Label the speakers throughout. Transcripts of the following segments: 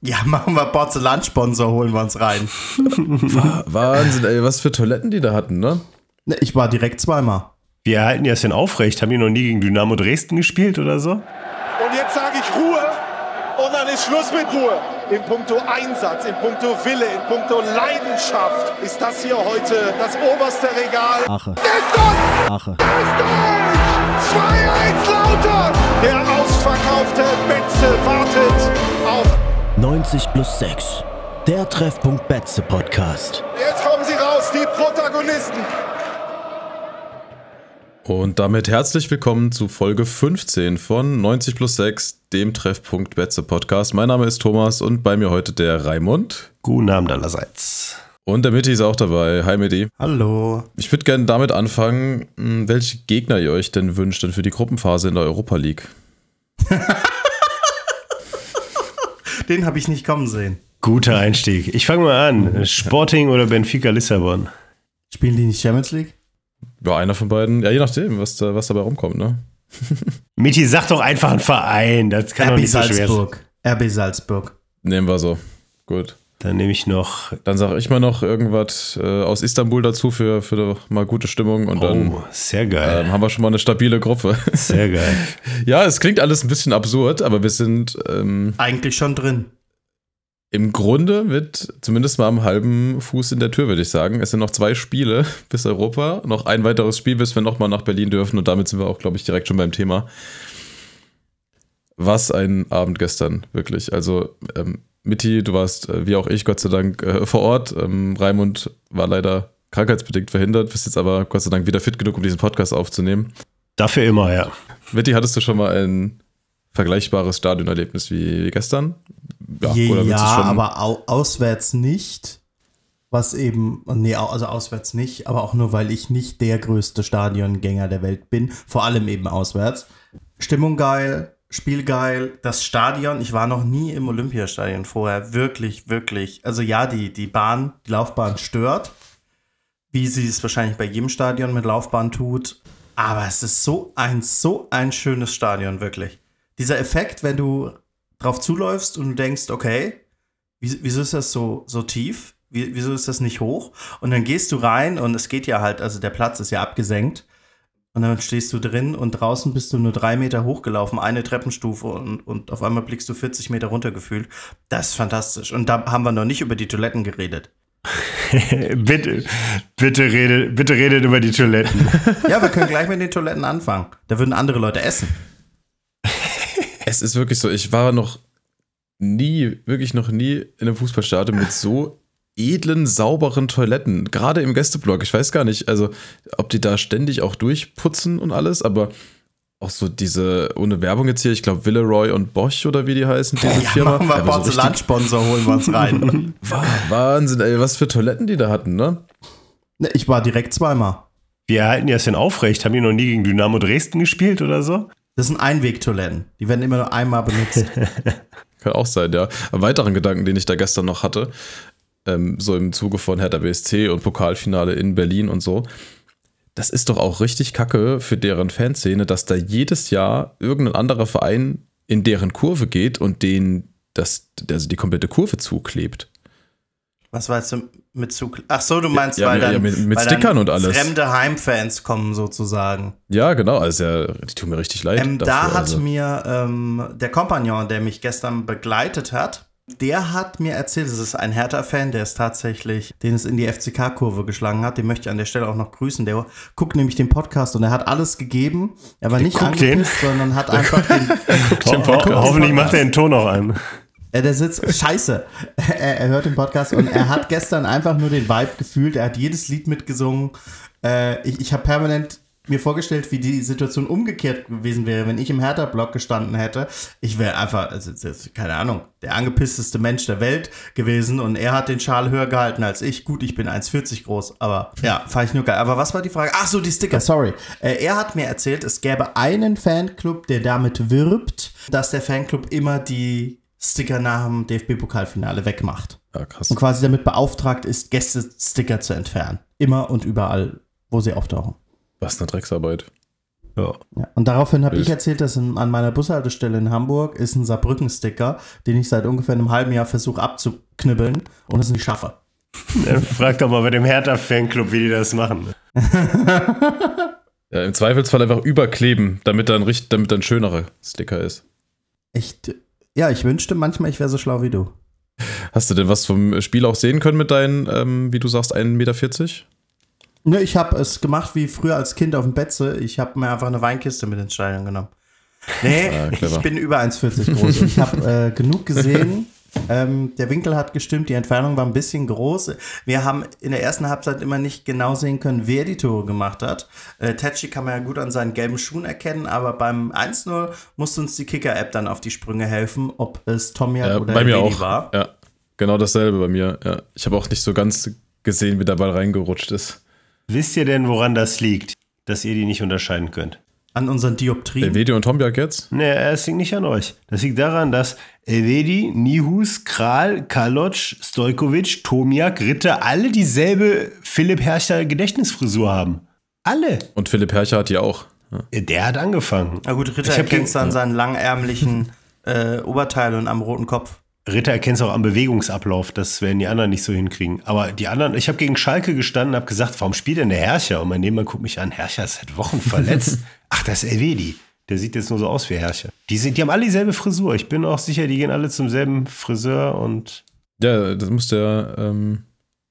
Speaker 1: Ja, machen wir Porzellansponsor, holen wir uns rein.
Speaker 2: Wahnsinn, ey, was für Toiletten die da hatten, ne?
Speaker 1: Ne, Ich war direkt zweimal.
Speaker 3: Wie erhalten die das denn aufrecht? Haben die noch nie gegen Dynamo Dresden gespielt oder so?
Speaker 4: Und jetzt sage ich Ruhe und dann ist Schluss mit Ruhe. In puncto Einsatz, in puncto Wille, in puncto Leidenschaft ist das hier heute das oberste Regal.
Speaker 5: Ache.
Speaker 4: Ist durch!
Speaker 5: Ache.
Speaker 4: Ist durch! 2-1 Lauter! Der ausverkaufte Betze wartet auf
Speaker 5: 90 plus 6. Der Treffpunkt Betze Podcast.
Speaker 4: Jetzt kommen sie raus, die Protagonisten.
Speaker 2: Und damit herzlich willkommen zu Folge 15 von 90 plus 6, dem Treffpunkt Betze Podcast. Mein Name ist Thomas und bei mir heute der Raimund.
Speaker 3: Guten Abend allerseits.
Speaker 2: Und der Mitti ist auch dabei. Hi Mitti.
Speaker 1: Hallo.
Speaker 2: Ich würde gerne damit anfangen, mh, welche Gegner ihr euch denn wünscht denn für die Gruppenphase in der Europa League.
Speaker 1: Den habe ich nicht kommen sehen.
Speaker 3: Guter Einstieg. Ich fange mal an. Sporting oder Benfica Lissabon?
Speaker 1: Spielen die nicht Champions League?
Speaker 2: Ja, einer von beiden. Ja, je nachdem, was, da, was dabei rumkommt, ne?
Speaker 3: Michi, sag doch einfach einen Verein. Das kann doch
Speaker 1: RB
Speaker 3: nicht so schwer sein.
Speaker 1: Salzburg. RB Salzburg.
Speaker 2: Nehmen wir so. Gut.
Speaker 3: Dann nehme ich noch.
Speaker 2: Dann sage ich mal noch irgendwas äh, aus Istanbul dazu für, für mal gute Stimmung und dann
Speaker 3: Oh, sehr geil.
Speaker 2: ähm, haben wir schon mal eine stabile Gruppe.
Speaker 3: Sehr geil.
Speaker 2: ja, es klingt alles ein bisschen absurd, aber wir sind ähm,
Speaker 1: Eigentlich schon drin.
Speaker 2: im Grunde mit zumindest mal am halben Fuß in der Tür, würde ich sagen. Es sind noch zwei Spiele bis Europa, noch ein weiteres Spiel, bis wir nochmal nach Berlin dürfen und damit sind wir auch, glaube ich, direkt schon beim Thema. Was ein Abend gestern, wirklich. Also, ähm, Mitti, du warst, äh, wie auch ich, Gott sei Dank, äh, vor Ort. Ähm, Raimund war leider krankheitsbedingt verhindert, bist jetzt aber Gott sei Dank wieder fit genug, um diesen Podcast aufzunehmen.
Speaker 3: Dafür immer, ja.
Speaker 2: Mitti, hattest du schon mal ein vergleichbares Stadionerlebnis wie, gestern?
Speaker 1: Ja,
Speaker 2: schon-
Speaker 1: aber au auswärts nicht. Was eben, nee, also auswärts nicht, aber auch nur, weil ich nicht der größte Stadiongänger der Welt bin. Vor allem eben auswärts. Stimmung geil, Spiel geil, das Stadion, ich war noch nie im Olympiastadion vorher, wirklich, wirklich. Also ja, die, die Bahn, die Laufbahn stört, wie sie es wahrscheinlich bei jedem Stadion mit Laufbahn tut. Aber es ist so ein, so ein schönes Stadion, wirklich. Dieser Effekt, wenn du drauf zuläufst und du denkst, okay, wie- wieso ist das so, so tief? Wie, wieso ist das nicht hoch? Und dann gehst du rein und es geht ja halt, also der Platz ist ja abgesenkt. Und dann stehst du drin und draußen bist du nur drei Meter hochgelaufen, eine Treppenstufe und, und auf einmal blickst du 40 Meter runtergefühlt. Das ist fantastisch. Und da haben wir noch nicht über die Toiletten geredet.
Speaker 3: bitte, bitte redet, bitte redet über die Toiletten.
Speaker 1: Ja, wir können gleich mit den Toiletten anfangen. Da würden andere Leute essen.
Speaker 2: Es ist wirklich so, ich war noch nie, wirklich noch nie in einem Fußballstadion mit so edlen, sauberen Toiletten. Gerade im Gästeblock. Ich weiß gar nicht, also ob die da ständig auch durchputzen und alles, aber auch so diese, ohne Werbung jetzt hier, ich glaube Villeroy und Bosch oder wie die heißen, diese Firma.
Speaker 1: Machen wir
Speaker 2: Aber so
Speaker 1: Porzellansponsor, holen wir uns rein.
Speaker 2: Wah- Wahnsinn, ey, was für Toiletten die da hatten, ne?
Speaker 1: Ne, ich war direkt zweimal.
Speaker 3: Wie erhalten die das denn aufrecht? Haben die noch nie gegen Dynamo Dresden gespielt oder so?
Speaker 1: Das sind Einwegtoiletten. Die werden immer nur einmal benutzt.
Speaker 2: Kann auch sein, ja. Ein weiteren Gedanken, den ich da gestern noch hatte, ähm, so im Zuge von Hertha BSC und Pokalfinale in Berlin und so. Das ist doch auch richtig kacke für deren Fanszene, dass da jedes Jahr irgendein anderer Verein in deren Kurve geht und denen das, also die komplette Kurve zuklebt.
Speaker 1: Was weißt du mit Zug? Ach so, du meinst,
Speaker 2: Ja,
Speaker 1: weil
Speaker 2: ja,
Speaker 1: dann,
Speaker 2: ja, mit- mit
Speaker 1: weil
Speaker 2: Stickern
Speaker 1: dann
Speaker 2: und alles.
Speaker 1: fremde Heimfans kommen sozusagen.
Speaker 2: Ja, genau, also ja, die tun mir richtig leid.
Speaker 1: Ähm, da
Speaker 2: dafür,
Speaker 1: hat
Speaker 2: also.
Speaker 1: mir ähm, der Kompagnon, der mich gestern begleitet hat, der hat mir erzählt, es ist ein Hertha-Fan, der ist tatsächlich, den es in die FCK-Kurve geschlagen hat. Den möchte ich an der Stelle auch noch grüßen. Der guckt nämlich den Podcast und er hat alles gegeben. Er war nicht
Speaker 3: guckt den?
Speaker 1: angepisst, sondern hat einfach den,
Speaker 3: Ho ho hoffentlich macht er den Ton noch an.
Speaker 1: Der sitzt, scheiße, er, er hört den Podcast und er hat gestern einfach nur den Vibe gefühlt. Er hat jedes Lied mitgesungen. Äh, ich ich habe permanent mir vorgestellt, wie die Situation umgekehrt gewesen wäre, wenn ich im Hertha-Block gestanden hätte. Ich wäre einfach, also, keine Ahnung, der angepissteste Mensch der Welt gewesen und er hat den Schal höher gehalten als ich. Gut, ich bin 1,40 groß, aber ja, fand ich nur geil. Aber was war die Frage? Ach so, die Sticker, sorry. Äh, er hat mir erzählt, es gäbe einen Fanclub, der damit wirbt, dass der Fanclub immer die Sticker nach dem DFB-Pokalfinale wegmacht.
Speaker 2: Ja, krass.
Speaker 1: Und quasi damit beauftragt ist, Gäste-Sticker zu entfernen. Immer und überall, wo sie auftauchen.
Speaker 2: Was eine Drecksarbeit.
Speaker 3: Ja.
Speaker 1: Ja. Und daraufhin habe ich erzählt, dass in, an meiner Bushaltestelle in Hamburg ist ein Saarbrücken-Sticker, den ich seit ungefähr einem halben Jahr versuche abzuknibbeln und es nicht schaffe.
Speaker 3: Dann frag doch mal bei dem Hertha-Fanclub, wie die das machen.
Speaker 2: Ja, Im Zweifelsfall einfach überkleben, damit dann richtig, damit dann schönerer Sticker ist.
Speaker 1: Echt, ja, ich wünschte manchmal, ich wäre so schlau wie du.
Speaker 2: Hast du denn was vom Spiel auch sehen können mit deinen, ähm, wie du sagst, 1,40 Meter?
Speaker 1: Ne, ich habe es gemacht wie früher als Kind auf dem Betze. Ich habe mir einfach eine Weinkiste mit ins Stadion genommen. Nee,
Speaker 2: Ah,
Speaker 1: ich bin über 1,40 groß. ich habe äh, genug gesehen. Ähm, der Winkel hat gestimmt, die Entfernung war ein bisschen groß. Wir haben in der ersten Halbzeit immer nicht genau sehen können, wer die Tore gemacht hat. Äh, Tachi kann man ja gut an seinen gelben Schuhen erkennen, aber beim 1-0 musste uns die Kicker-App dann auf die Sprünge helfen, ob es Tomjak
Speaker 2: Ja,
Speaker 1: oder
Speaker 2: bei mir auch.
Speaker 1: war.
Speaker 2: Ja, genau dasselbe bei mir. Ja. Ich habe auch nicht so ganz gesehen, wie der Ball reingerutscht ist.
Speaker 3: Wisst ihr denn, woran das liegt, dass ihr die nicht unterscheiden könnt?
Speaker 1: An unseren Dioptrien.
Speaker 2: Elvedi und Tomjak jetzt?
Speaker 3: Nee, es liegt nicht an euch. Das liegt daran, dass Elvedi, Nihus, Kral, Kaloc, Stojkovic, Tomiak, Ritter alle dieselbe Philipp Herrscher Gedächtnisfrisur haben. Alle.
Speaker 2: Und Philipp Hercher hat die auch. Ja.
Speaker 3: Der hat angefangen.
Speaker 1: Na gut, Ritter du
Speaker 3: gegen-
Speaker 1: an seinen langärmlichen äh, Oberteil und am roten Kopf.
Speaker 3: Ritter erkennt es auch am Bewegungsablauf, das werden die anderen nicht so hinkriegen. Aber die anderen, ich habe gegen Schalke gestanden, habe gesagt, warum spielt denn der Herrscher? Und mein Nebenmann guckt mich an, Herrscher ist seit Wochen verletzt. Ach, das ist Elvedi. Der sieht jetzt nur so aus wie Herrscher. Die, sind, die haben alle dieselbe Frisur. Ich bin auch sicher, die gehen alle zum selben Friseur und
Speaker 2: Ja, das muss der, ähm,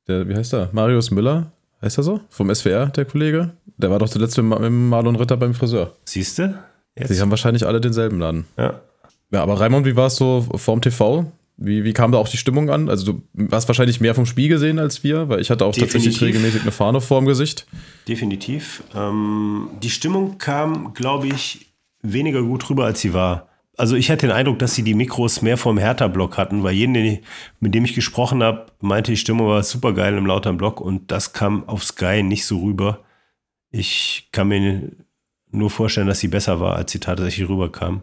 Speaker 2: der, wie heißt der? Marius Müller, heißt er so? Vom SWR, der Kollege? Der war doch zuletzt mit, mit Marlon Ritter beim Friseur.
Speaker 3: siehst du?
Speaker 2: Die haben wahrscheinlich alle denselben Laden.
Speaker 3: Ja.
Speaker 2: Ja, aber Raimund, wie war es so vorm TV? Wie, wie kam da auch die Stimmung an? Also du hast wahrscheinlich mehr vom Spiel gesehen als wir, weil ich hatte auch tatsächlich
Speaker 3: Definitiv.
Speaker 2: regelmäßig eine Fahne vorm Gesicht.
Speaker 3: Definitiv. Ähm, die Stimmung kam, glaube ich, weniger gut rüber, als sie war. Also ich hatte den Eindruck, dass sie die Mikros mehr vom Hertha-Block hatten, weil jeden, den ich, mit dem ich gesprochen habe, meinte, die Stimmung war super geil im lauteren Block und das kam auf Sky nicht so rüber. Ich kann mir nur vorstellen, dass sie besser war, als sie tatsächlich rüberkam.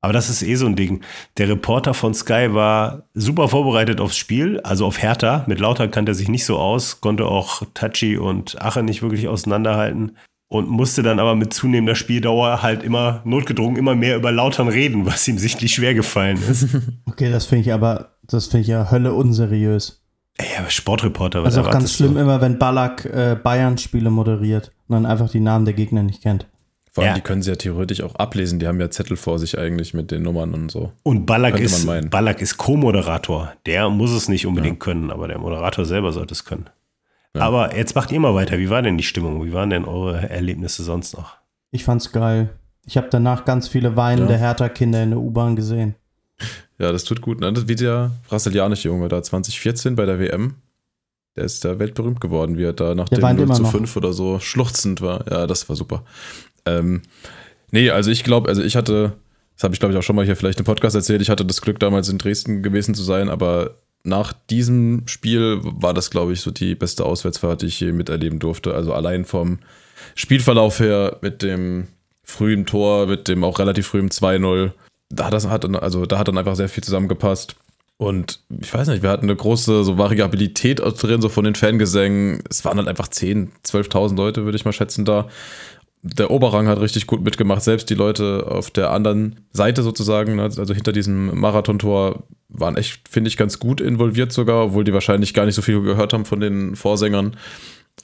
Speaker 3: Aber das ist eh so ein Ding. Der Reporter von Sky war super vorbereitet aufs Spiel, also auf Hertha. Mit Lauter kannte er sich nicht so aus, konnte auch Tachi und Ache nicht wirklich auseinanderhalten und musste dann aber mit zunehmender Spieldauer halt immer notgedrungen immer mehr über Lautern reden, was ihm sichtlich schwer gefallen ist.
Speaker 1: Okay, das finde ich aber, das finde ich ja Hölle unseriös.
Speaker 3: Ey, aber Sportreporter, was
Speaker 1: Also auch ganz schlimm
Speaker 3: du?
Speaker 1: immer, wenn Ballack äh, Bayern-Spiele moderiert und dann einfach die Namen der Gegner nicht kennt.
Speaker 2: Vor allem,
Speaker 3: Ja.
Speaker 2: die können sie ja theoretisch auch ablesen. Die haben ja Zettel vor sich eigentlich mit den Nummern und so.
Speaker 3: Und Ballack ist. Ballack ist Co-Moderator. Der muss es nicht unbedingt können, aber der Moderator selber sollte es können.
Speaker 2: Ja.
Speaker 3: Aber jetzt macht ihr mal weiter. Wie war denn die Stimmung? Wie waren denn eure Erlebnisse sonst noch?
Speaker 1: Ich fand's geil. Ich habe danach ganz viele weinende
Speaker 2: Ja.
Speaker 1: Hertha-Kinder in der U-Bahn gesehen.
Speaker 2: Ja, das tut gut. Ne? Das wie der brasilianische Junge da 2014 bei der WM. Der ist da weltberühmt geworden, wie er da nach
Speaker 1: Der
Speaker 2: dem
Speaker 1: weint
Speaker 2: 0
Speaker 1: immer
Speaker 2: zu
Speaker 1: noch.
Speaker 2: 5 oder so schluchzend war. Ja, das war super. Ähm, nee, also ich glaube, also ich hatte, das habe ich glaube ich auch schon mal hier vielleicht im Podcast erzählt, ich hatte das Glück damals in Dresden gewesen zu sein, aber nach diesem Spiel war das glaube ich so die beste Auswärtsfahrt, die ich je miterleben durfte. Also allein vom Spielverlauf her mit dem frühen Tor, mit dem auch relativ frühen 2-0, da hat das hat also da hat dann einfach sehr viel zusammengepasst. Und ich weiß nicht, wir hatten eine große so Variabilität drin, so von den Fangesängen. Es waren halt einfach 10.000, 12.000 Leute, würde ich mal schätzen, da. Der Oberrang hat richtig gut mitgemacht. Selbst die Leute auf der anderen Seite sozusagen, ne, also hinter diesem Marathontor, waren echt, finde ich, ganz gut involviert sogar, obwohl die wahrscheinlich gar nicht so viel gehört haben von den Vorsängern.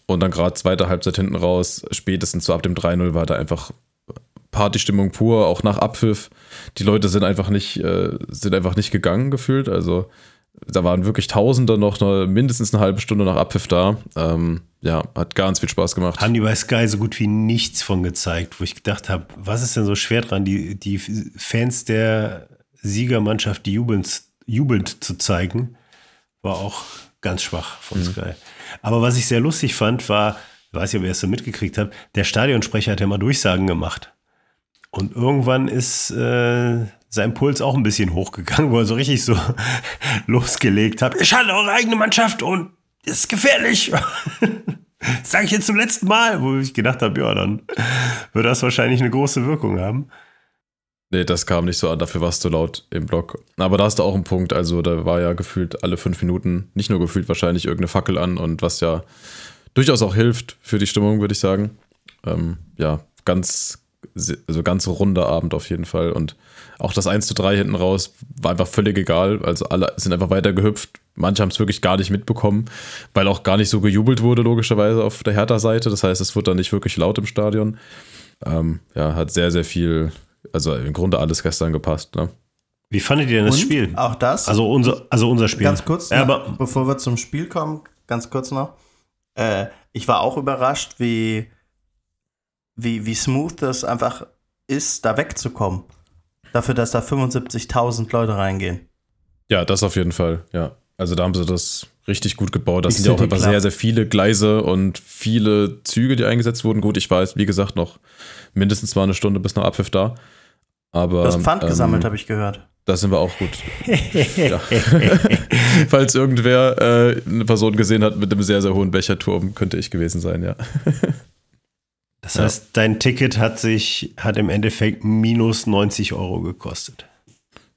Speaker 2: Und dann gerade zweite Halbzeit hinten raus, spätestens so ab dem 3-0 war da einfach Partystimmung pur, auch nach Abpfiff. Die Leute sind einfach nicht, äh, sind einfach nicht gegangen gefühlt. Also da waren wirklich Tausende noch eine, mindestens eine halbe Stunde nach Abpfiff da. Ähm, ja, hat ganz viel Spaß gemacht.
Speaker 3: Haben die bei Sky so gut wie nichts von gezeigt, wo ich gedacht habe, was ist denn so schwer dran, die, die Fans der Siegermannschaft jubelnd, jubelnd zu zeigen, war auch ganz schwach von Sky. Aber was ich sehr lustig fand, war, ich weiß nicht, ob ihr es so mitgekriegt habt, der Stadionsprecher hat ja mal Durchsagen gemacht. Und irgendwann ist äh, sein Puls auch ein bisschen hochgegangen, wo er so richtig so losgelegt hat. Ich hatte eure eigene Mannschaft und ist gefährlich. Das sage ich jetzt zum letzten Mal, wo ich gedacht habe, ja, dann wird das wahrscheinlich eine große Wirkung haben.
Speaker 2: Nee, das kam nicht so an, dafür war es zu laut im Block. Aber da hast du auch einen Punkt, also da war ja gefühlt alle fünf Minuten, nicht nur gefühlt wahrscheinlich irgendeine Fackel an und was ja durchaus auch hilft für die Stimmung, würde ich sagen. Ähm, ja, ganz, also ganz runder Abend auf jeden Fall. Und auch das 1 zu 3 hinten raus war einfach völlig egal. Also alle sind einfach weiter gehüpft. Manche haben es wirklich gar nicht mitbekommen, weil auch gar nicht so gejubelt wurde, logischerweise auf der Hertha-Seite. Das heißt, es wurde dann nicht wirklich laut im Stadion. Ähm, ja, hat sehr, sehr viel, also im Grunde alles gestern gepasst. Ne?
Speaker 3: Wie fandet ihr denn das
Speaker 1: Und
Speaker 3: Spiel?
Speaker 1: Auch das.
Speaker 3: Also unser, also unser Spiel.
Speaker 1: Ganz kurz,
Speaker 3: Ja,
Speaker 1: noch,
Speaker 3: aber
Speaker 1: bevor wir zum Spiel kommen, ganz kurz noch. Äh, ich war auch überrascht, wie, wie, wie smooth das einfach ist, da wegzukommen. Dafür, dass da 75.000 Leute reingehen.
Speaker 2: Ja, das auf jeden Fall, ja. Also da haben sie das richtig gut gebaut. Das
Speaker 1: Die
Speaker 2: sind ja auch einfach sehr, sehr viele Gleise und viele Züge, die eingesetzt wurden. Gut, ich weiß, wie gesagt, noch mindestens mal eine Stunde bis nach Abpfiff da. Aber
Speaker 1: Du hast Pfand
Speaker 2: ähm,
Speaker 1: gesammelt, habe ich gehört.
Speaker 2: Da sind wir auch gut. Falls irgendwer äh, eine Person gesehen hat mit einem sehr, sehr hohen Becherturm, könnte ich gewesen sein, ja.
Speaker 3: das heißt, dein Ticket hat sich, hat im Endeffekt minus 90 Euro gekostet.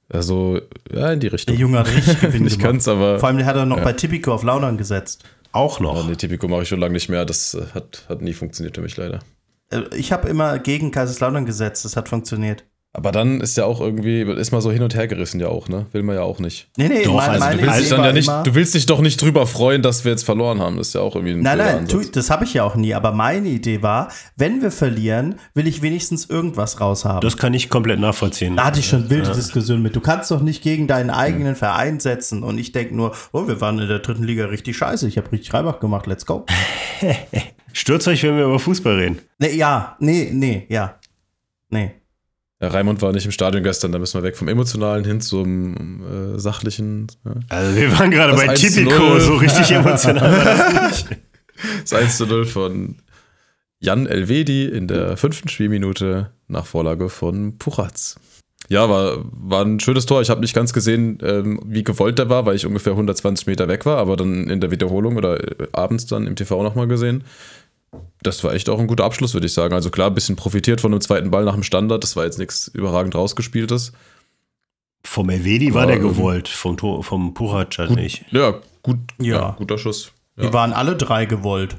Speaker 2: Also, ja, in die
Speaker 1: Der
Speaker 2: Richtung.
Speaker 1: Junge hat richtig Gewinn
Speaker 2: Ich
Speaker 1: gemacht.
Speaker 2: kann's, aber.
Speaker 1: Vor allem, der hat er noch
Speaker 2: Ja.
Speaker 1: bei Tipico auf Laudern gesetzt.
Speaker 3: Auch
Speaker 2: Ja,
Speaker 3: noch.
Speaker 2: nee, Tipico mache ich schon lange nicht mehr. Das äh, hat, hat nie funktioniert für mich leider.
Speaker 1: Äh, Ich habe immer gegen Kaiserslautern gesetzt, das hat funktioniert.
Speaker 2: Aber dann ist ja auch irgendwie, ist mal so hin und her gerissen ja auch, ne? Will man ja auch nicht.
Speaker 1: Nee, nee,
Speaker 3: Doch,
Speaker 1: mein,
Speaker 3: also
Speaker 2: Du willst, dich dann ja nicht, du willst dich doch nicht drüber freuen, dass wir jetzt verloren haben. Das ist ja auch irgendwie ein
Speaker 1: Nein, nein, tu, das habe ich ja auch nie. Aber meine Idee war, wenn wir verlieren, will ich wenigstens irgendwas raushaben.
Speaker 3: Das kann ich komplett nachvollziehen.
Speaker 1: da hatte ich schon wilde Diskussionen mit. Du kannst doch nicht gegen deinen eigenen Verein setzen. Und ich denke nur, oh, wir waren in der dritten Liga richtig scheiße. Ich habe richtig Reibach gemacht. Let's go.
Speaker 3: Stürzt euch, wenn wir über Fußball reden.
Speaker 1: Nee, ja, nee, nee, ja. Nee.
Speaker 2: Ja, Raimund war nicht im Stadion gestern, da müssen wir weg vom Emotionalen hin zum äh, Sachlichen. Ja.
Speaker 3: Also wir waren gerade bei
Speaker 2: 1 zu
Speaker 3: Tipico,
Speaker 2: 0.
Speaker 3: so richtig emotional war das nicht.
Speaker 2: Das 1 zu 0 von Jan Elvedi in der fünften Spielminute nach Vorlage von Puchatz. Ja, war, war ein schönes Tor. Ich habe nicht ganz gesehen, ähm, wie gewollt der war, weil ich ungefähr 120 Meter weg war, aber dann in der Wiederholung oder äh, abends dann im TV nochmal gesehen. Das war echt auch ein guter Abschluss, würde ich sagen. Also klar, ein bisschen profitiert von einem zweiten Ball nach dem Standard. Das war jetzt nichts überragend rausgespieltes.
Speaker 3: Vom Elvedi war der gewollt, vom, Tor, vom Puchac halt
Speaker 2: Gut,
Speaker 3: nicht.
Speaker 2: Ja, gut,
Speaker 1: Ja.
Speaker 2: ja. guter Schuss.
Speaker 1: Die
Speaker 2: Ja.
Speaker 1: waren alle drei gewollt.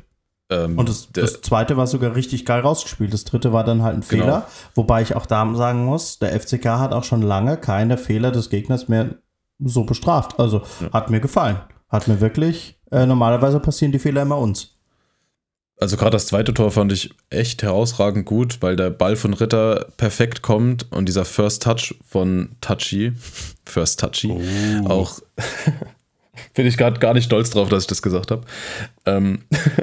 Speaker 2: Ähm,
Speaker 1: Und das,
Speaker 2: der-
Speaker 1: das zweite war sogar richtig geil rausgespielt. Das dritte war dann halt ein
Speaker 2: Genau.
Speaker 1: Fehler. Wobei ich auch da sagen muss, der FCK hat auch schon lange keine Fehler des Gegners mehr so bestraft. Also hat mir gefallen. Hat mir wirklich, äh, normalerweise passieren die Fehler immer uns.
Speaker 2: Also gerade das zweite Tor fand ich echt herausragend gut, weil der Ball von Ritter perfekt kommt und dieser First Touch von Touchy, First Touchy,
Speaker 3: Oh.
Speaker 2: auch bin ich gerade gar nicht stolz drauf, dass ich das gesagt habe. Ähm,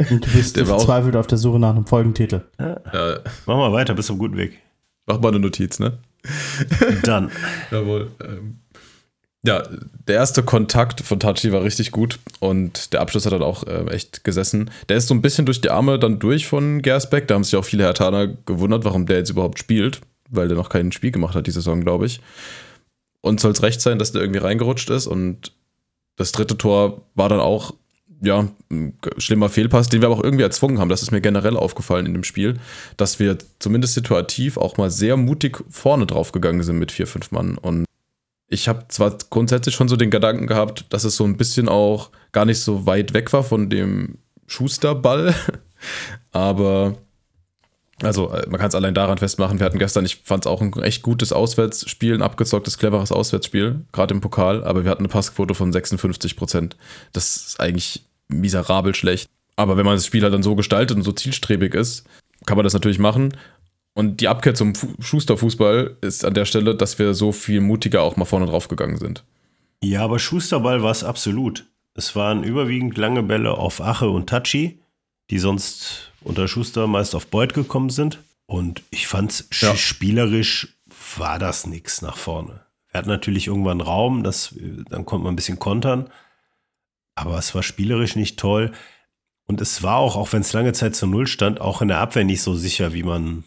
Speaker 1: Und du bist
Speaker 2: Der war auch-
Speaker 1: verzweifelt auf der Suche nach einem Folgentitel.
Speaker 2: ja,
Speaker 3: Mach mal weiter, bist auf gutem Weg.
Speaker 2: mach mal eine Notiz, ne?
Speaker 3: Dann.
Speaker 2: Jawohl. Ähm, ja, der erste Kontakt von Tachi war richtig gut und der Abschluss hat dann auch ähm, echt gesessen. Der ist so ein bisschen durch die Arme dann durch von Gersbeck. Da haben sich auch viele Hertaner gewundert, warum der jetzt überhaupt spielt, weil der noch kein Spiel gemacht hat die Saison, glaube ich. Und soll es recht sein, dass der irgendwie reingerutscht ist und das dritte Tor war dann auch, ja, ein schlimmer Fehlpass, den wir aber auch irgendwie erzwungen haben. Das ist mir generell aufgefallen in dem Spiel, dass wir zumindest situativ auch mal sehr mutig vorne drauf gegangen sind mit vier, fünf Mann. Und ich habe zwar grundsätzlich schon so den Gedanken gehabt, dass es so ein bisschen auch gar nicht so weit weg war von dem Schusterball, aber also äh, man kann es allein daran festmachen, wir hatten gestern, ich fand es auch ein echt gutes Auswärtsspiel, ein abgezocktes, cleveres Auswärtsspiel, gerade im Pokal, aber wir hatten eine Passquote von 56 Prozent. Das ist eigentlich miserabel schlecht. Aber wenn man das Spiel halt dann so gestaltet und so zielstrebig ist, kann man das natürlich machen. Und die Abkehr zum Fu Schusterfußball ist an der Stelle, dass wir so viel mutiger auch mal vorne drauf gegangen sind.
Speaker 3: Ja, aber Schusterball war es absolut. Es waren überwiegend lange Bälle auf Ache und Tachi, die sonst unter Schuster meist auf Beut gekommen sind. Und ich fand's
Speaker 2: Ja.
Speaker 3: spielerisch war das nix nach vorne. Wir hatten natürlich irgendwann Raum, das, dann konnte man ein bisschen kontern. Aber es war spielerisch nicht toll. Und es war auch, auch wenn es lange Zeit zu Null stand, auch in der Abwehr nicht so sicher, wie man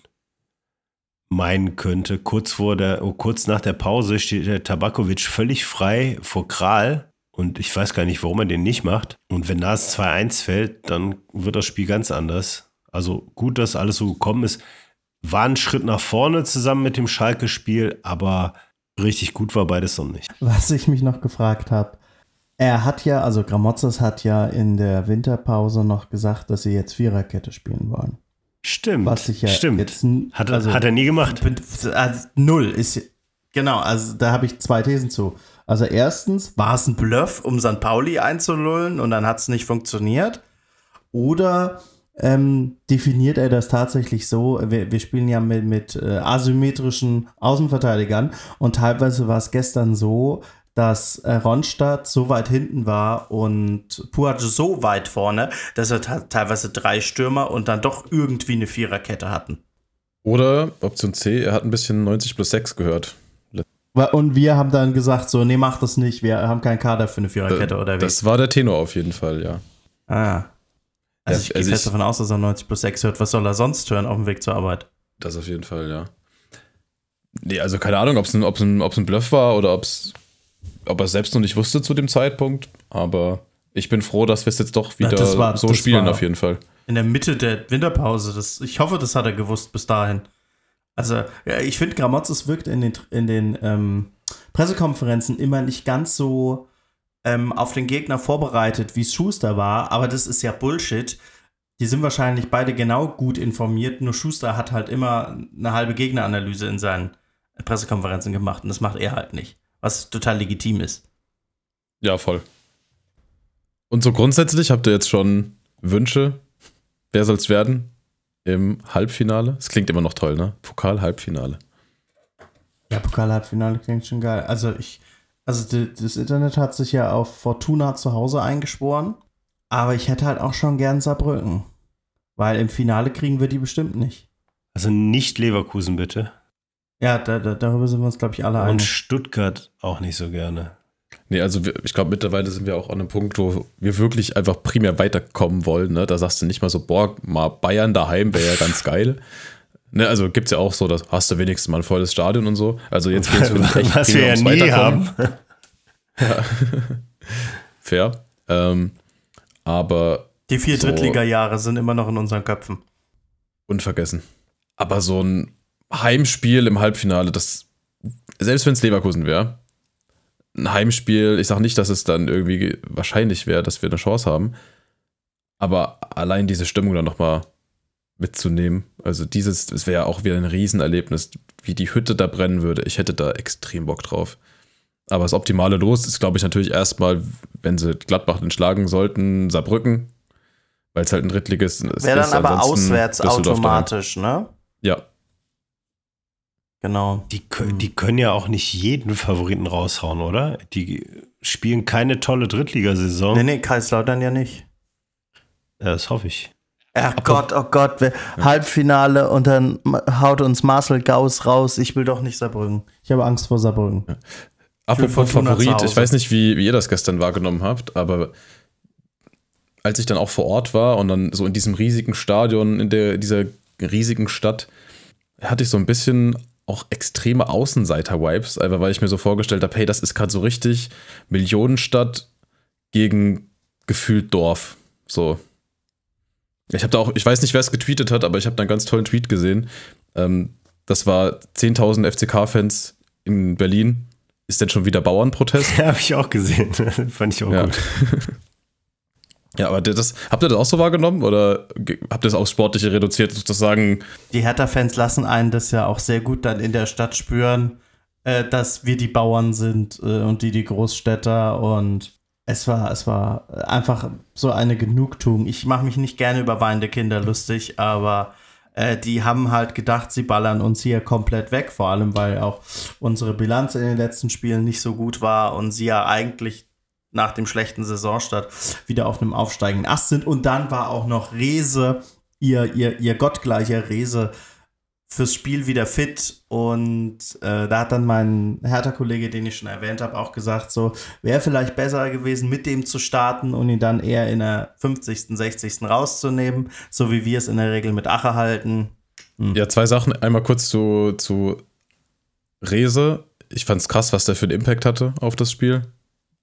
Speaker 3: meinen könnte. Kurz vor der, oh, kurz nach der Pause steht der Tabakovic völlig frei vor Kral. Und ich weiß gar nicht, warum er den nicht macht. Und wenn da das 2-1 fällt, dann wird das Spiel ganz anders. Also gut, dass alles so gekommen ist. War ein Schritt nach vorne zusammen mit dem Schalke-Spiel, aber richtig gut war beides noch nicht.
Speaker 1: Was ich mich noch gefragt habe, er hat ja, also Gramozis hat ja in der Winterpause noch gesagt, dass sie jetzt Viererkette spielen wollen.
Speaker 3: Stimmt.
Speaker 1: Was ich ja
Speaker 3: Stimmt.
Speaker 1: jetzt
Speaker 3: hat, er-
Speaker 1: also-
Speaker 3: hat er nie gemacht.
Speaker 1: Also null ist genau, also da habe ich zwei Thesen zu. Also erstens, war es ein Bluff, um St. Pauli einzulullen und dann hat es nicht funktioniert? Oder ähm, definiert er das tatsächlich so? Wir, wir spielen ja mit, mit äh, asymmetrischen Außenverteidigern und teilweise war es gestern so, dass äh, Ronstadt so weit hinten war und Puac so weit vorne, dass er teilweise drei Stürmer und dann doch irgendwie eine Viererkette hatten.
Speaker 2: Oder Option C, er hat ein bisschen 90 plus 6 gehört.
Speaker 1: Und wir haben dann gesagt, so, nee, mach das nicht, wir haben keinen Kader für eine Viererkette oder wie?
Speaker 2: Das war der Tenor auf jeden Fall, ja.
Speaker 1: ah. Also
Speaker 2: Ja,
Speaker 1: ich gehe
Speaker 2: also
Speaker 1: fest
Speaker 2: ich-
Speaker 1: davon aus, dass er 90 plus 6 hört. Was soll er sonst hören auf dem Weg zur Arbeit?
Speaker 2: Das auf jeden Fall, ja. Nee, also keine Ahnung, ob es ein, ob's ein, ob's ein Bluff war oder ob's, ob er es selbst noch nicht wusste zu dem Zeitpunkt. Aber ich bin froh, dass wir es jetzt doch wieder
Speaker 1: das war-
Speaker 2: so spielen, auf jeden Fall.
Speaker 1: In der Mitte der Winterpause. Das, ich hoffe, das hat er gewusst bis dahin. Also, ja, ich finde, Gramotzes wirkt in den, in den ähm, Pressekonferenzen immer nicht ganz so ähm, auf den Gegner vorbereitet, wie Schuster war. Aber das ist ja Bullshit. Die sind wahrscheinlich beide genau gut informiert. Nur Schuster hat halt immer eine halbe Gegneranalyse in seinen Pressekonferenzen gemacht. Und das macht er halt nicht. Was total legitim ist.
Speaker 2: Ja, voll. Und so grundsätzlich habt ihr jetzt schon Wünsche? Wer soll's werden im Halbfinale? Es klingt immer noch toll, ne? Pokal-Halbfinale.
Speaker 1: Ja, Pokal-Halbfinale klingt schon geil. Also ich, also das Internet hat sich ja auf Fortuna zu Hause eingeschworen, aber ich hätte halt auch schon gern Saarbrücken. Weil im Finale kriegen wir die bestimmt nicht.
Speaker 3: Also nicht Leverkusen bitte.
Speaker 1: Ja, da, da, darüber sind wir uns, glaube ich, alle
Speaker 3: Und
Speaker 1: einig.
Speaker 3: Stuttgart auch nicht so gerne.
Speaker 2: Nee, also wir, ich glaube, mittlerweile sind wir auch an einem Punkt, wo wir wirklich einfach primär weiterkommen wollen. Ne? Da sagst du nicht mal so, boah, mal Bayern daheim wäre ja ganz geil. Ne, also gibt es ja auch so, dass hast du wenigstens mal ein volles Stadion und so. Also jetzt geht es echt
Speaker 3: Was wir
Speaker 2: primär
Speaker 3: ja
Speaker 2: ums
Speaker 3: nie
Speaker 2: Weiterkommen.
Speaker 3: haben.
Speaker 2: Fair. Ähm, aber
Speaker 1: Die vier
Speaker 2: so-
Speaker 1: Drittliga-Jahre sind immer noch in unseren Köpfen.
Speaker 2: unvergessen. Aber so ein Heimspiel im Halbfinale, das, selbst wenn es Leverkusen wäre, ein Heimspiel, ich sage nicht, dass es dann irgendwie wahrscheinlich wäre, dass wir eine Chance haben, aber allein diese Stimmung dann nochmal mitzunehmen, also dieses, es wäre ja auch wieder ein Riesenerlebnis, wie die Hütte da brennen würde. Ich hätte da extrem Bock drauf. Aber das optimale Los ist, glaube ich, natürlich erstmal, wenn sie Gladbach entschlagen sollten, Saarbrücken, weil es halt ein Drittliges ist.
Speaker 1: Wäre dann aber auswärts automatisch, ne?
Speaker 2: Ja,
Speaker 1: Genau.
Speaker 3: Die, kö- die können ja auch nicht jeden Favoriten raushauen, oder? Die spielen keine tolle Drittligasaison.
Speaker 1: Nee, nee, Kaiserslautern ja nicht.
Speaker 3: Ja, das hoffe ich.
Speaker 1: Ach Gott, oh Gott, wir, Halbfinale und dann haut uns Marcel Gauss raus. Ich will doch nicht Saarbrücken. Ich habe Angst vor Saarbrücken.
Speaker 2: Apropos
Speaker 1: Fortuna zu
Speaker 2: Favorit, ich weiß nicht, wie, wie ihr das gestern wahrgenommen habt, aber als ich dann auch vor Ort war und dann so in diesem riesigen Stadion, in der, dieser riesigen Stadt, hatte ich so ein bisschen auch extreme Außenseiter-Vibes, einfach weil ich mir so vorgestellt habe, hey, das ist gerade so richtig Millionenstadt gegen gefühlt Dorf. So. Ich habe da auch, ich weiß nicht, wer es getweetet hat, aber ich habe da einen ganz tollen Tweet gesehen. Ähm, das war 10.000 FCK-Fans in Berlin. Ist denn schon wieder Bauernprotest?
Speaker 3: Ja, habe ich auch gesehen. Fand ich auch
Speaker 2: Ja.
Speaker 3: gut.
Speaker 2: Ja, aber das, habt ihr das auch so wahrgenommen oder habt ihr es aufs Sportliche reduziert, sozusagen?
Speaker 1: Die Hertha-Fans lassen einen das ja auch sehr gut dann in der Stadt spüren, äh, dass wir die Bauern sind äh, und die die Großstädter und es war, es war einfach so eine Genugtuung. Ich mache mich nicht gerne über weinende Kinder lustig, aber äh, die haben halt gedacht, sie ballern uns hier komplett weg, vor allem weil auch unsere Bilanz in den letzten Spielen nicht so gut war und sie ja eigentlich nach dem schlechten Saisonstart wieder auf einem aufsteigenden Ast sind. Und dann war auch noch Rese, ihr, ihr, ihr gottgleicher Rese, fürs Spiel wieder fit. Und äh, da hat dann mein Hertha-Kollege, den ich schon erwähnt habe, auch gesagt, so wäre vielleicht besser gewesen, mit dem zu starten und ihn dann eher in der 50., 60. rauszunehmen, so wie wir es in der Regel mit Ache halten.
Speaker 2: Ja, zwei Sachen. Einmal kurz zu, zu Rese. Ich fand's krass, was der für einen Impact hatte auf das Spiel.